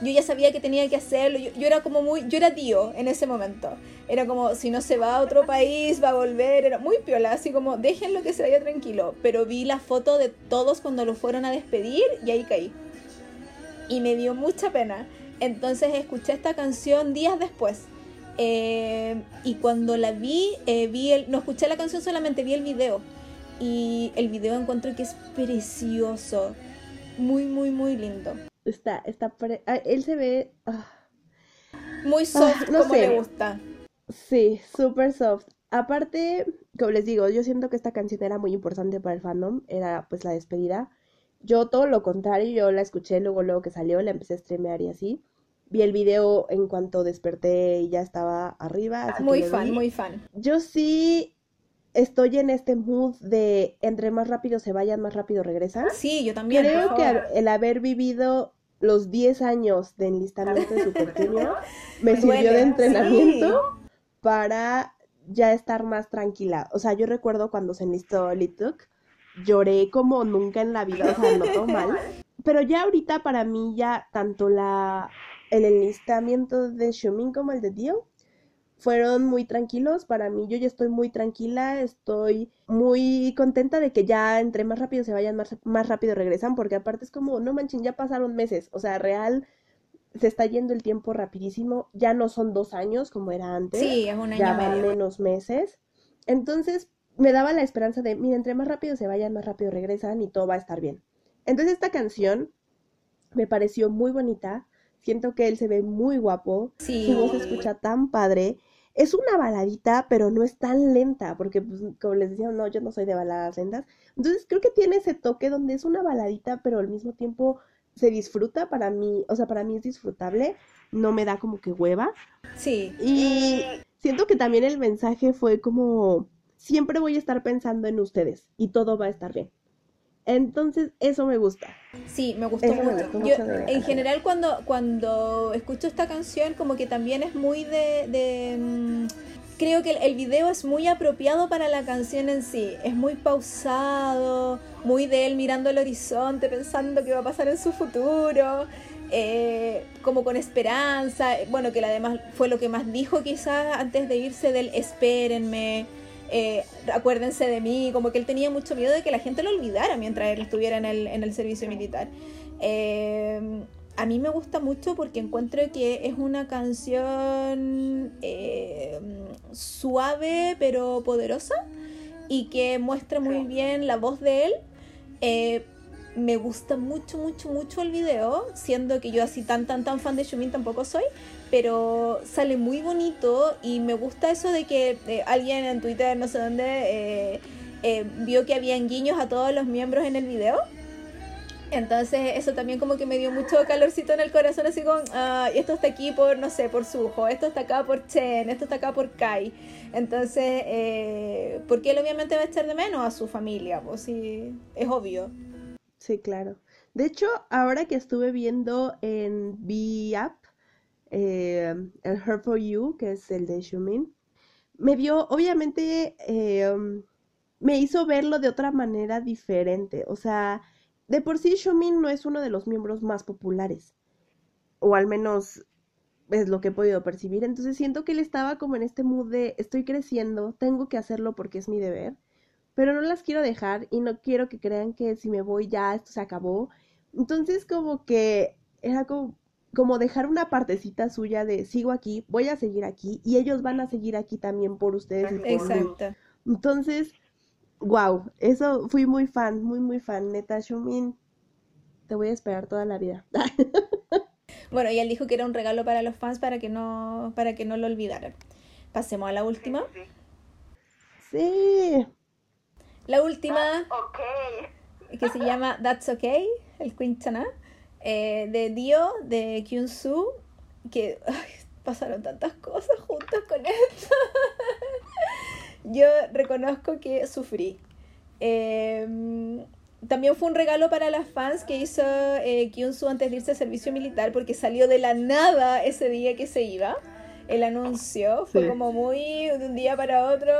yo ya sabía que tenía que hacerlo, yo, yo era como muy, yo era tío en ese momento, era como si no se va a otro país, va a volver, era muy piola, así como déjenlo que se vaya tranquilo, pero vi la foto de todos cuando lo fueron a despedir y ahí caí. Y me dio mucha pena. Entonces escuché esta canción días después. Eh, y cuando la vi, eh, vi el, no escuché la canción solamente, vi el video. Y el video encuentro que es precioso. Muy, muy, muy lindo. Está, está, pre- ah, él se ve, ah, Muy soft Ah, no como sé. le gusta. sí, súper soft. Aparte, como les digo, yo siento que esta canción era muy importante para el fandom, era pues la despedida. Yo todo lo contrario, yo la escuché luego, luego que salió, la empecé a streamear y así. Vi el video en cuanto desperté y ya estaba arriba, así Muy fan, vi. muy fan. Yo sí estoy en este mood de entre más rápido se vayan, más rápido regresan. Sí, yo también. Creo que el haber vivido los 10 años de enlistamiento de Super Junior me Me sirvió de entrenamiento para ya estar más tranquila. O sea, yo recuerdo cuando se enlistó Lituk, lloré como nunca en la vida, o sea, no todo <laughs> mal. Pero ya ahorita para mí ya tanto la el enlistamiento de Shumin como el de Dio fueron muy tranquilos para mí. Yo ya estoy muy tranquila, estoy muy contenta de que ya entre más rápido se vayan, más, más rápido regresan, porque aparte es como, no manchen, ya pasaron meses, o sea, real se está yendo el tiempo rapidísimo, ya no son dos años como era antes, Sí, es un año ya medio. menos meses. Entonces me daba la esperanza de, mira, entre más rápido se vayan, más rápido regresan y todo va a estar bien. Entonces esta canción me pareció muy bonita. Siento que él se ve muy guapo. Sí. Su voz se escucha tan padre. Es una baladita, pero no es tan lenta, porque pues, como les decía, no, yo no soy de baladas lentas. Entonces creo que tiene ese toque donde es una baladita, pero al mismo tiempo se disfruta para mí, o sea, para mí es disfrutable, no me da como que hueva. Sí. Y siento que también el mensaje fue como, siempre voy a estar pensando en ustedes y todo va a estar bien. Entonces, eso me gusta. Sí, me gustó Eso me mucho. gustó Yo, mucho en general, cuando, cuando escucho esta canción, como que también es muy de. de, mm, creo que el, el video es muy apropiado para la canción en sí. Es muy pausado, muy de él mirando el horizonte, pensando qué va a pasar en su futuro. eh, como con esperanza, bueno, que además fue lo que más dijo quizás antes de irse del espérenme, eh, acuérdense de mí, como que él tenía mucho miedo de que la gente lo olvidara mientras él estuviera en el, en el servicio militar. Eh, a mí me gusta mucho porque encuentro que es una canción eh, suave pero poderosa y que muestra muy bien la voz de él. Eh, me gusta mucho, mucho, mucho el video, siendo que yo así tan, tan, tan fan de Shumin tampoco soy, pero sale muy bonito y me gusta eso de que eh, alguien en Twitter, no sé dónde, eh, eh, vio que habían guiños a todos los miembros en el video. Entonces eso también como que me dio mucho calorcito en el corazón, así con, esto está aquí por, no sé, por Suho, esto está acá por Chen, esto está acá por Kai. Entonces, porque él obviamente va a echar de menos a su familia, pues sí, es obvio. Sí, claro. De hecho, ahora que estuve viendo en V-App, eh, el Her For You, que es el de Shumin, me dio, obviamente, eh, me hizo verlo de otra manera diferente. O sea, de por sí Shumin no es uno de los miembros más populares, o al menos es lo que he podido percibir. Entonces siento que él estaba como en este mood de estoy creciendo, tengo que hacerlo porque es mi deber, pero no las quiero dejar y no quiero que crean que si me voy ya esto se acabó. Entonces como que era como, como dejar una partecita suya de sigo aquí, voy a seguir aquí y ellos van a seguir aquí también por ustedes y por mí. Exacto. Entonces, wow, eso fui muy fan, muy muy fan, neta Shumin. Te voy a esperar toda la vida. <laughs> Bueno, y él dijo que era un regalo para los fans para que no, para que no lo olvidaran. Pasemos a la última. Sí. Sí. La última, Ok. que se llama That's Okay, el Quintana, eh, de Dio, de Kyun Soo, que <laughs> ay, pasaron tantas cosas juntas con esto. <laughs> Yo reconozco que sufrí. Eh, también fue un regalo para las fans que hizo eh, Kyun Soo antes de irse al servicio militar porque salió de la nada ese día que se iba. El anuncio fue Sí. como muy de un día para otro.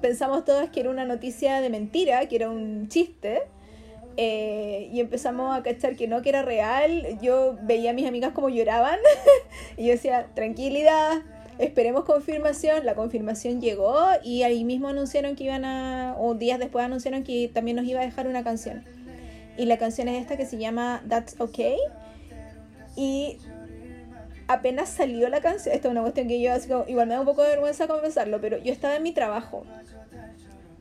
Pensamos todas que era una noticia de mentira, que era un chiste. Eh, y empezamos a cachar que no, que era real. Yo veía a mis amigas como lloraban. <laughs> y yo decía, tranquilidad, esperemos confirmación. La confirmación llegó y ahí mismo anunciaron que iban a, o días después anunciaron que también nos iba a dejar una canción. Y la canción es esta que se llama That's Okay. Y apenas salió la canción, esta es una cuestión que yo así como- igual me da un poco de vergüenza confesarlo, pero yo estaba en mi trabajo.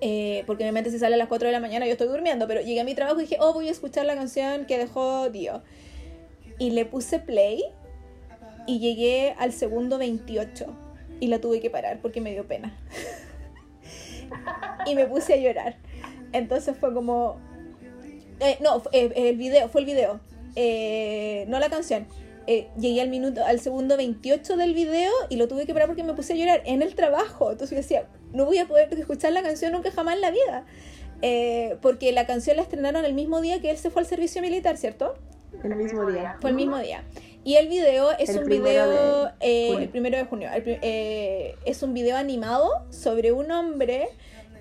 Eh, porque mi mente se sale a las 4 de la mañana, yo estoy durmiendo, pero llegué a mi trabajo y dije, oh, voy a escuchar la canción que dejó Dio. Y le puse play y llegué al segundo 28 y la tuve que parar porque me dio pena. <laughs> y me puse a llorar. Entonces fue como... eh, no, eh, el video, fue el video, eh, no la canción. Eh, llegué al minuto, al segundo 28 del video y lo tuve que parar porque me puse a llorar en el trabajo. Entonces yo decía, no voy a poder escuchar la canción nunca jamás en la vida. Eh, porque la canción la estrenaron el mismo día que él se fue al servicio militar, ¿cierto? El mismo día. Fue el mismo día. Y el video es El un video, de eh, el primero de junio, el eh, es un video animado sobre un hombre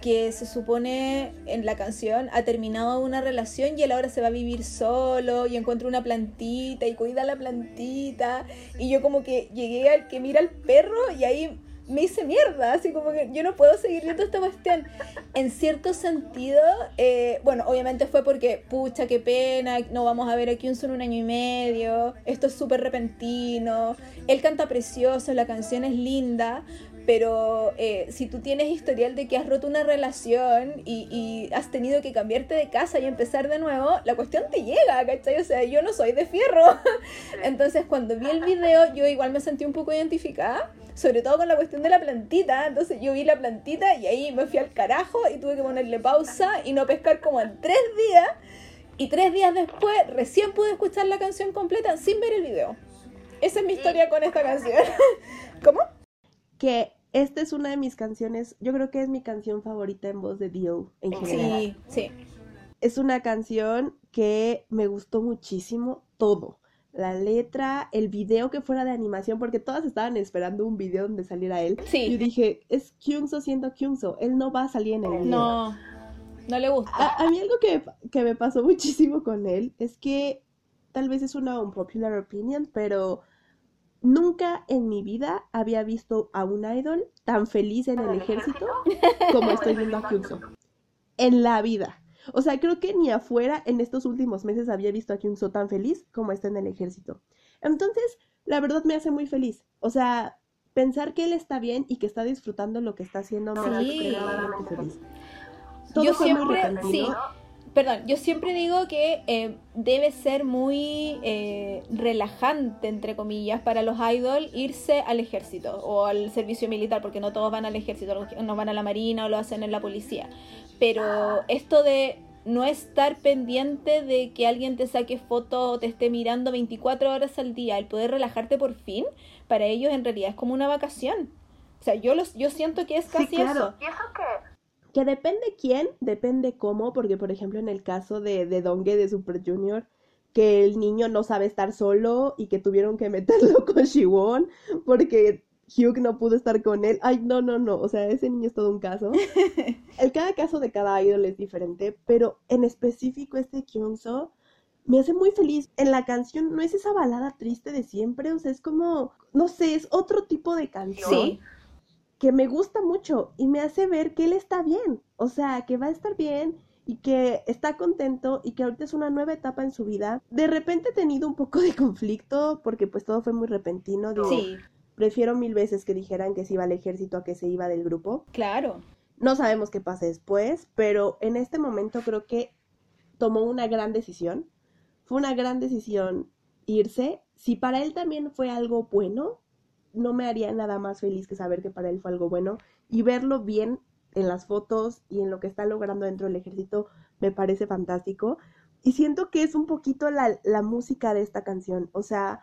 que se supone en la canción ha terminado una relación y él ahora se va a vivir solo y encuentra una plantita y cuida la plantita y yo como que llegué al que mira al perro y ahí me hice mierda, así como que yo no puedo seguir viendo esta cuestión. En cierto sentido, eh, bueno, obviamente fue porque, pucha, qué pena, no vamos a ver a Kyunso en un año y medio, esto es súper repentino, él canta precioso, la canción es linda, pero eh, si tú tienes historial de que has roto una relación y, y, has tenido que cambiarte de casa y empezar de nuevo, la cuestión te llega, ¿cachai? O sea, yo no soy de fierro. <laughs> Entonces, cuando vi el video, yo igual me sentí un poco identificada, sobre todo con la cuestión de la plantita. Entonces, yo vi la plantita y ahí me fui al carajo y tuve que ponerle pausa y no pescar como en tres días. Y tres días después, recién pude escuchar la canción completa sin ver el video. Esa es mi historia con esta canción. <laughs> ¿Cómo? Que esta es una de mis canciones, yo creo que es mi canción favorita en voz de Dio en general. Sí, sí. Es una canción que me gustó muchísimo todo. La letra, el video que fuera de animación, porque todas estaban esperando un video donde saliera él. Sí. Yo dije, es Kyunso siendo Kyunso, él no va a salir en el video. No, no le gusta. A, a mí algo que, que me pasó muchísimo con él es que tal vez es una unpopular opinion, pero nunca en mi vida había visto a un idol tan feliz en el ejército como estoy viendo a Kyunso. En la vida. O sea, creo que ni afuera en estos últimos meses había visto a Kyunso tan feliz como está en el ejército. Entonces, la verdad me hace muy feliz. O sea, pensar que él está bien y que está disfrutando lo que está haciendo me hace Sí. extremadamente feliz. Todo Yo siempre, sí, perdón, yo siempre digo que eh, debe ser muy eh, relajante, entre comillas, para los idols irse al ejército o al servicio militar, porque no todos van al ejército, no van a la marina o lo hacen en la policía. Pero esto de no estar pendiente de que alguien te saque foto o te esté mirando 24 horas al día, el poder relajarte por fin, para ellos en realidad es como una vacación. O sea, yo, los, yo siento que es Sí, casi claro. eso. ¿Y eso qué? Que depende quién, depende cómo, porque por ejemplo en el caso de, de Dongue de Super Junior, que el niño no sabe estar solo y que tuvieron que meterlo <laughs> con Shiwon porque Hugh no pudo estar con él. Ay, no, no, no, o sea, ese niño es todo un caso. <laughs> El cada caso de cada idol es diferente, pero en específico este Kyunso me hace muy feliz. En la canción no es esa balada triste de siempre, o sea, es como, no sé, es otro tipo de canción Sí. Que me gusta mucho y me hace ver que él está bien, o sea, que va a estar bien y que está contento y que ahorita es una nueva etapa en su vida. De repente he tenido un poco de conflicto porque pues todo fue muy repentino, digo, Sí, prefiero mil veces que dijeran que se iba al ejército a que se iba del grupo. claro. No sabemos qué pasa después, pero en este momento creo que tomó una gran decisión. Fue una gran decisión irse. Si para él también fue algo bueno, no me haría nada más feliz que saber que para él fue algo bueno y verlo bien en las fotos y en lo que está logrando dentro del ejército me parece fantástico. Y siento que es un poquito la, la música de esta canción, o sea,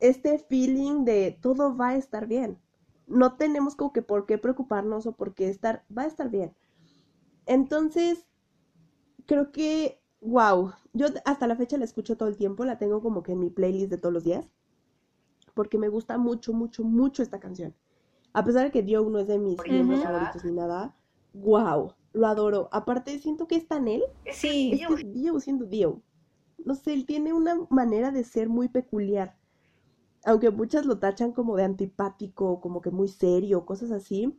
este feeling de todo va a estar bien. No tenemos como que por qué preocuparnos o por qué estar, va a estar bien. Entonces, creo que, wow, yo hasta la fecha la escucho todo el tiempo, la tengo como que en mi playlist de todos los días, porque me gusta mucho, mucho, mucho esta canción. A pesar de que Dio no es de mis miembros Ujú. favoritos ni nada, wow, lo adoro. Aparte, siento que es tan él, Sí, es que es Dio siendo Dio. No sé, él tiene una manera de ser muy peculiar. Aunque muchas lo tachan como de antipático, como que muy serio, cosas así.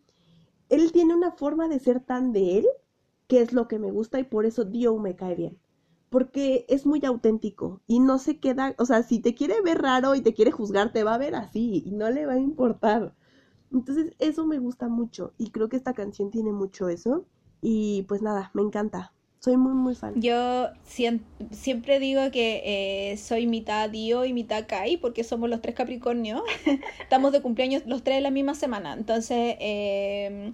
Él tiene una forma de ser tan de él, que es lo que me gusta y por eso Dio me cae bien. Porque es muy auténtico y no se queda, o sea, si te quiere ver raro y te quiere juzgar, te va a ver así y no le va a importar. Entonces, eso me gusta mucho y creo que esta canción tiene mucho eso. Y pues nada, me encanta. Soy muy, muy fan. Yo siempre digo que eh, soy mitad Dio y mitad Kai porque somos los tres Capricornios. <laughs> Estamos de cumpleaños los tres la misma semana. Entonces, eh,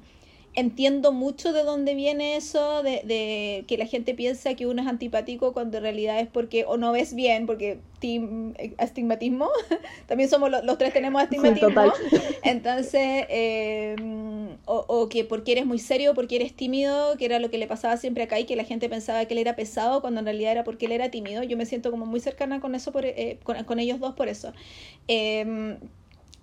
entiendo mucho de dónde viene eso, de, de que la gente piensa que uno es antipático cuando en realidad es porque o no ves bien, porque team, eh, astigmatismo. <laughs> También somos los, los tres tenemos astigmatismo. total. <laughs> Entonces, eh, o, o que porque eres muy serio, porque eres tímido, que era lo que le pasaba siempre a Kai, que la gente pensaba que él era pesado cuando en realidad era porque él era tímido. Yo me siento como muy cercana con eso, por, eh, con, con ellos dos por eso. Eh,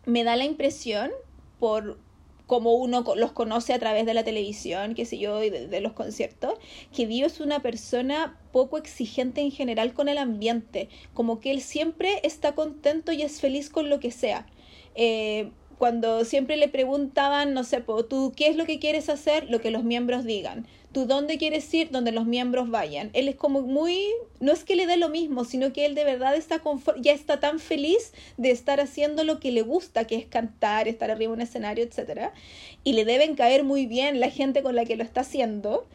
me da la impresión, por como uno los conoce a través de la televisión, qué sé yo, y de, los conciertos, que Dio es una persona poco exigente en general con el ambiente, como que él siempre está contento y es feliz con lo que sea. Eh, cuando siempre le preguntaban, no sé, tú, ¿qué es lo que quieres hacer? Lo que los miembros digan. ¿Tú dónde quieres ir? Donde los miembros vayan. Él es como muy, no es que le dé lo mismo, sino que él de verdad está ya está tan feliz de estar haciendo lo que le gusta, que es cantar, estar arriba en un escenario, etcétera. Y le deben caer muy bien la gente con la que lo está haciendo.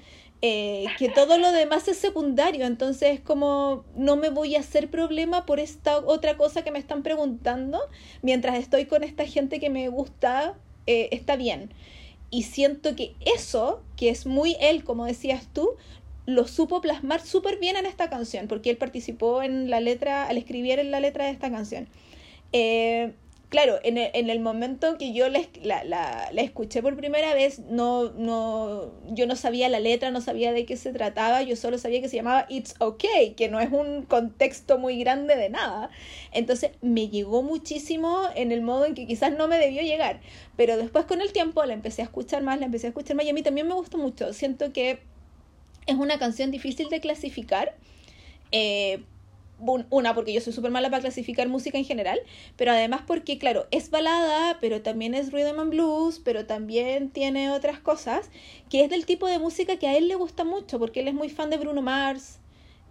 eh, que todo lo demás es secundario, entonces es como no me voy a hacer problema por esta otra cosa que me están preguntando, mientras estoy con esta gente que me gusta, eh, está bien. Y siento que eso, que es muy él, como decías tú, lo supo plasmar súper bien en esta canción, porque él participó en la letra, al escribir en la letra de esta canción. Eh, claro, en el, en el momento que yo la, la, la- la escuché por primera vez, no, no, yo no sabía la letra, no sabía de qué se trataba, yo solo sabía que se llamaba It's Okay, que no es un contexto muy grande de nada. Entonces me llegó muchísimo en el modo en que quizás no me debió llegar, pero después con el tiempo la empecé a escuchar más, la empecé a escuchar más y a mí también me gustó mucho. Siento que es una canción difícil de clasificar. eh, una, porque yo soy súper mala para clasificar música en general, pero además porque, claro, es balada, pero también es rhythm and blues, pero también tiene otras cosas, que es del tipo de música que a él le gusta mucho, porque él es muy fan de Bruno Mars,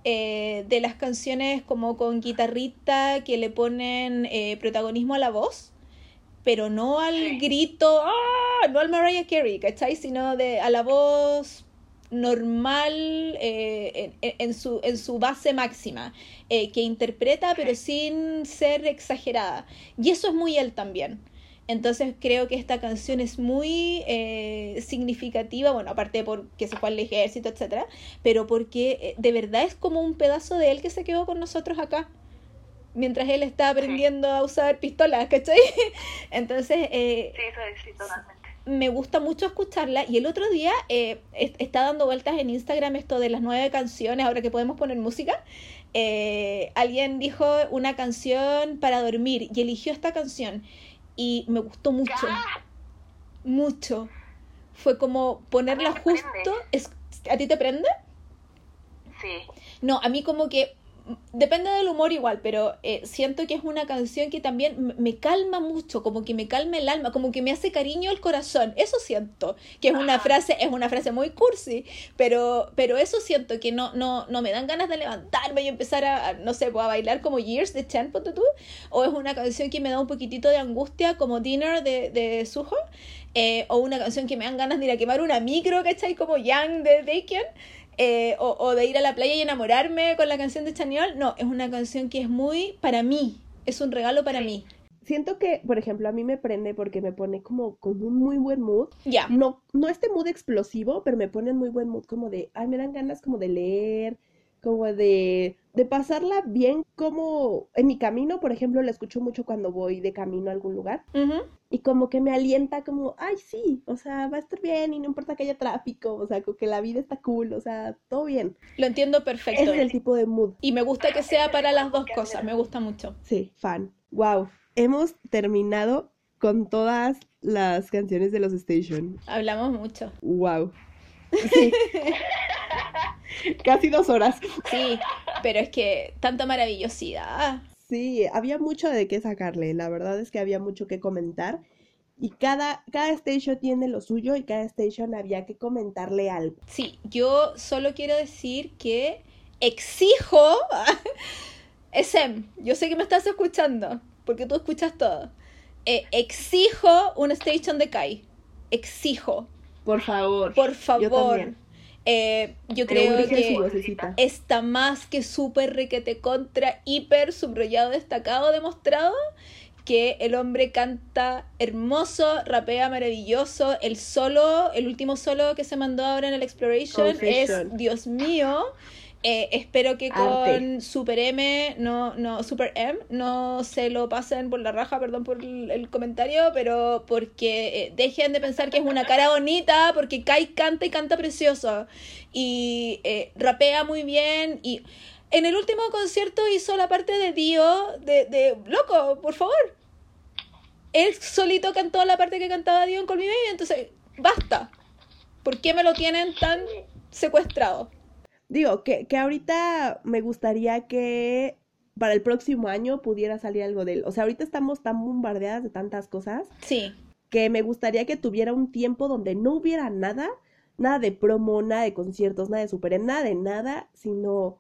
eh, de las canciones como con guitarrita que le ponen eh, protagonismo a la voz, pero no al grito, ¡ah! no al Mariah Carey, ¿cachai? Sino de, a la voz normal eh, en, en- su, en su base máxima, eh, que interpreta pero sin ser exagerada. Y eso es muy él también. Entonces creo que esta canción es muy eh, significativa, bueno, aparte porque se fue al ejército, etcétera, pero porque eh, de verdad es como un pedazo de él que se quedó con nosotros acá. Mientras él está aprendiendo a usar pistolas, ¿cachai? <laughs> Entonces, eh, Sí, eso sí, totalmente. Me gusta mucho escucharla y el otro día eh, es- está dando vueltas en Instagram esto de las nueve canciones, ahora que podemos poner música. Eh, alguien dijo una canción para dormir y eligió esta canción y me gustó mucho, mucho. Fue como ponerla justo. prende. ¿A ti te prende? Sí. No, a mí como que depende del humor igual, pero eh, siento que es una canción que también me calma mucho, como que me calma el alma, como que me hace cariño el corazón. Eso siento, que es una Ajá. frase, es una frase muy cursi, pero, pero eso siento que no, no, no me dan ganas de levantarme y empezar a, no sé, pues, a bailar como Years de ponte tú, o es una canción que me da un poquitito de angustia como Dinner de, de Suho, eh, o una canción que me dan ganas de ir a quemar una micro, ¿cachai? Como Young de Bacon. Eh, o, o de ir a la playa y enamorarme con la canción de Chaniol. No, es una canción que es muy para mí. Es un regalo para mí. Siento que, por ejemplo, a mí me prende porque me pone como con un muy buen mood. Ya. No, no este mood explosivo, pero me pone en muy buen mood, como de, ay, me dan ganas como de leer, como de, de pasarla bien, como en mi camino, por ejemplo, la escucho mucho cuando voy de camino a algún lugar. Y como que me alienta como, ay, sí, o sea, va a estar bien y no importa que haya tráfico, o sea, como que la vida está cool, o sea, todo bien. Lo entiendo Ese perfecto. es el tipo de mood. Y me gusta que sea para las dos cosas. Me gusta mucho. Sí, fan. Wow. Hemos terminado con todas las canciones de los Station. Hablamos mucho. Wow. <laughs> Sí. <laughs> Casi dos horas. Sí, pero es que tanta maravillosidad. Sí, había mucho de qué sacarle. La verdad es que había mucho que comentar. Y cada, cada station tiene lo suyo y cada station había que comentarle algo. Sí, yo solo quiero decir que exijo. <laughs> Sem, yo sé que me estás escuchando, porque tú escuchas todo. Eh, exijo una station de Kai. Exijo, Por favor. por Yo favor. también. Eh, yo creo que está más que súper requete contra, hiper subrayado, destacado, demostrado que el hombre canta hermoso, rapea maravilloso. El solo, el último solo que se mandó ahora en el Exploration Confession. es, Dios mío. Eh, espero que con. Super M, no, no, Super M, no se lo pasen por la raja, perdón por el, el comentario, pero porque eh, dejen de pensar que es una cara bonita, porque Kai canta y canta precioso. Y eh, rapea muy bien. Y en el último concierto hizo la parte de Dio, de, de loco, por favor. Él solito cantó la parte que cantaba Dio en Call Me Baby, entonces, basta. ¿Por qué me lo tienen tan secuestrado? Digo, que, que ahorita me gustaría que para el próximo año pudiera salir algo de él. O sea, ahorita estamos tan bombardeadas de tantas cosas Sí, que me gustaría que tuviera un tiempo donde no hubiera nada nada de promo, nada de conciertos, nada de super, nada de nada, sino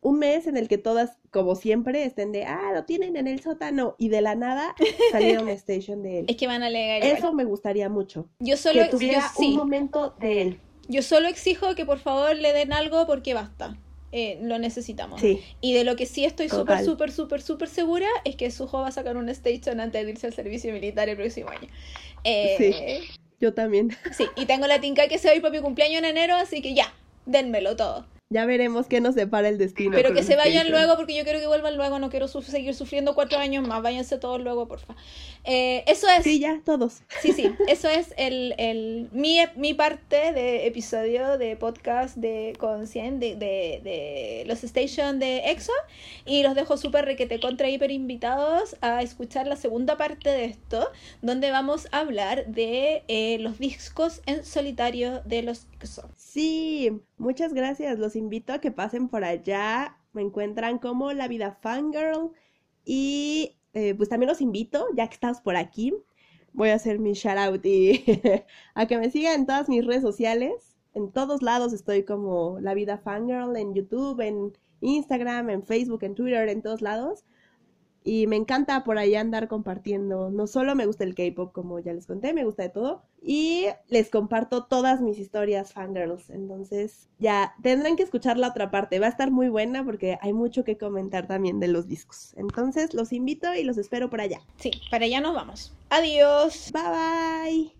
un mes en el que todas, como siempre, estén de, ah, lo tienen en el sótano, y de la nada <laughs> saliera una station de él. Es que van a alegar. Eso igual. me gustaría mucho. Yo solo, que tuviera yo, sí, un momento de él. Yo solo exijo que por favor le den algo porque basta. Eh, lo necesitamos. Sí, Y de lo que sí estoy súper, súper, súper, súper segura es que Suho va a sacar un station antes de irse al servicio militar el próximo año. Eh, yo también. sí. y tengo la tinca que se va a ir para mi cumpleaños en enero, así que ya, denmelo todo. Ya veremos qué nos depara el destino. Pero que se vayan luego porque yo quiero que vuelvan luego, no quiero su- seguir sufriendo cuatro años más, váyanse todos luego, porfa. Eh, eso es... Sí, ya, todos. Sí, sí, eso es el, el, mi, mi parte de episodio de podcast de con 100 de, de, de los Station de EXO y los dejo súper requete contra hiper invitados a escuchar la segunda parte de esto donde vamos a hablar de eh, los discos en solitario de los EXO. Sí, muchas gracias. Los invito a que pasen por allá. Me encuentran como La Vida Fangirl. Y eh, pues también los invito, ya que estás por aquí, voy a hacer mi shout out y <laughs> a que me sigan en todas mis redes sociales. En todos lados estoy como La Vida Fangirl, en YouTube, en Instagram, en Facebook, en Twitter, en todos lados. Y me encanta por ahí andar compartiendo. No solo me gusta el K-pop, como ya les conté, me gusta de todo. Y les comparto todas mis historias fangirls. Entonces, ya tendrán que escuchar la otra parte. Va a estar muy buena porque hay mucho que comentar también de los discos. Entonces, los invito y los espero por allá. Sí, para allá nos vamos. Adiós. Bye bye.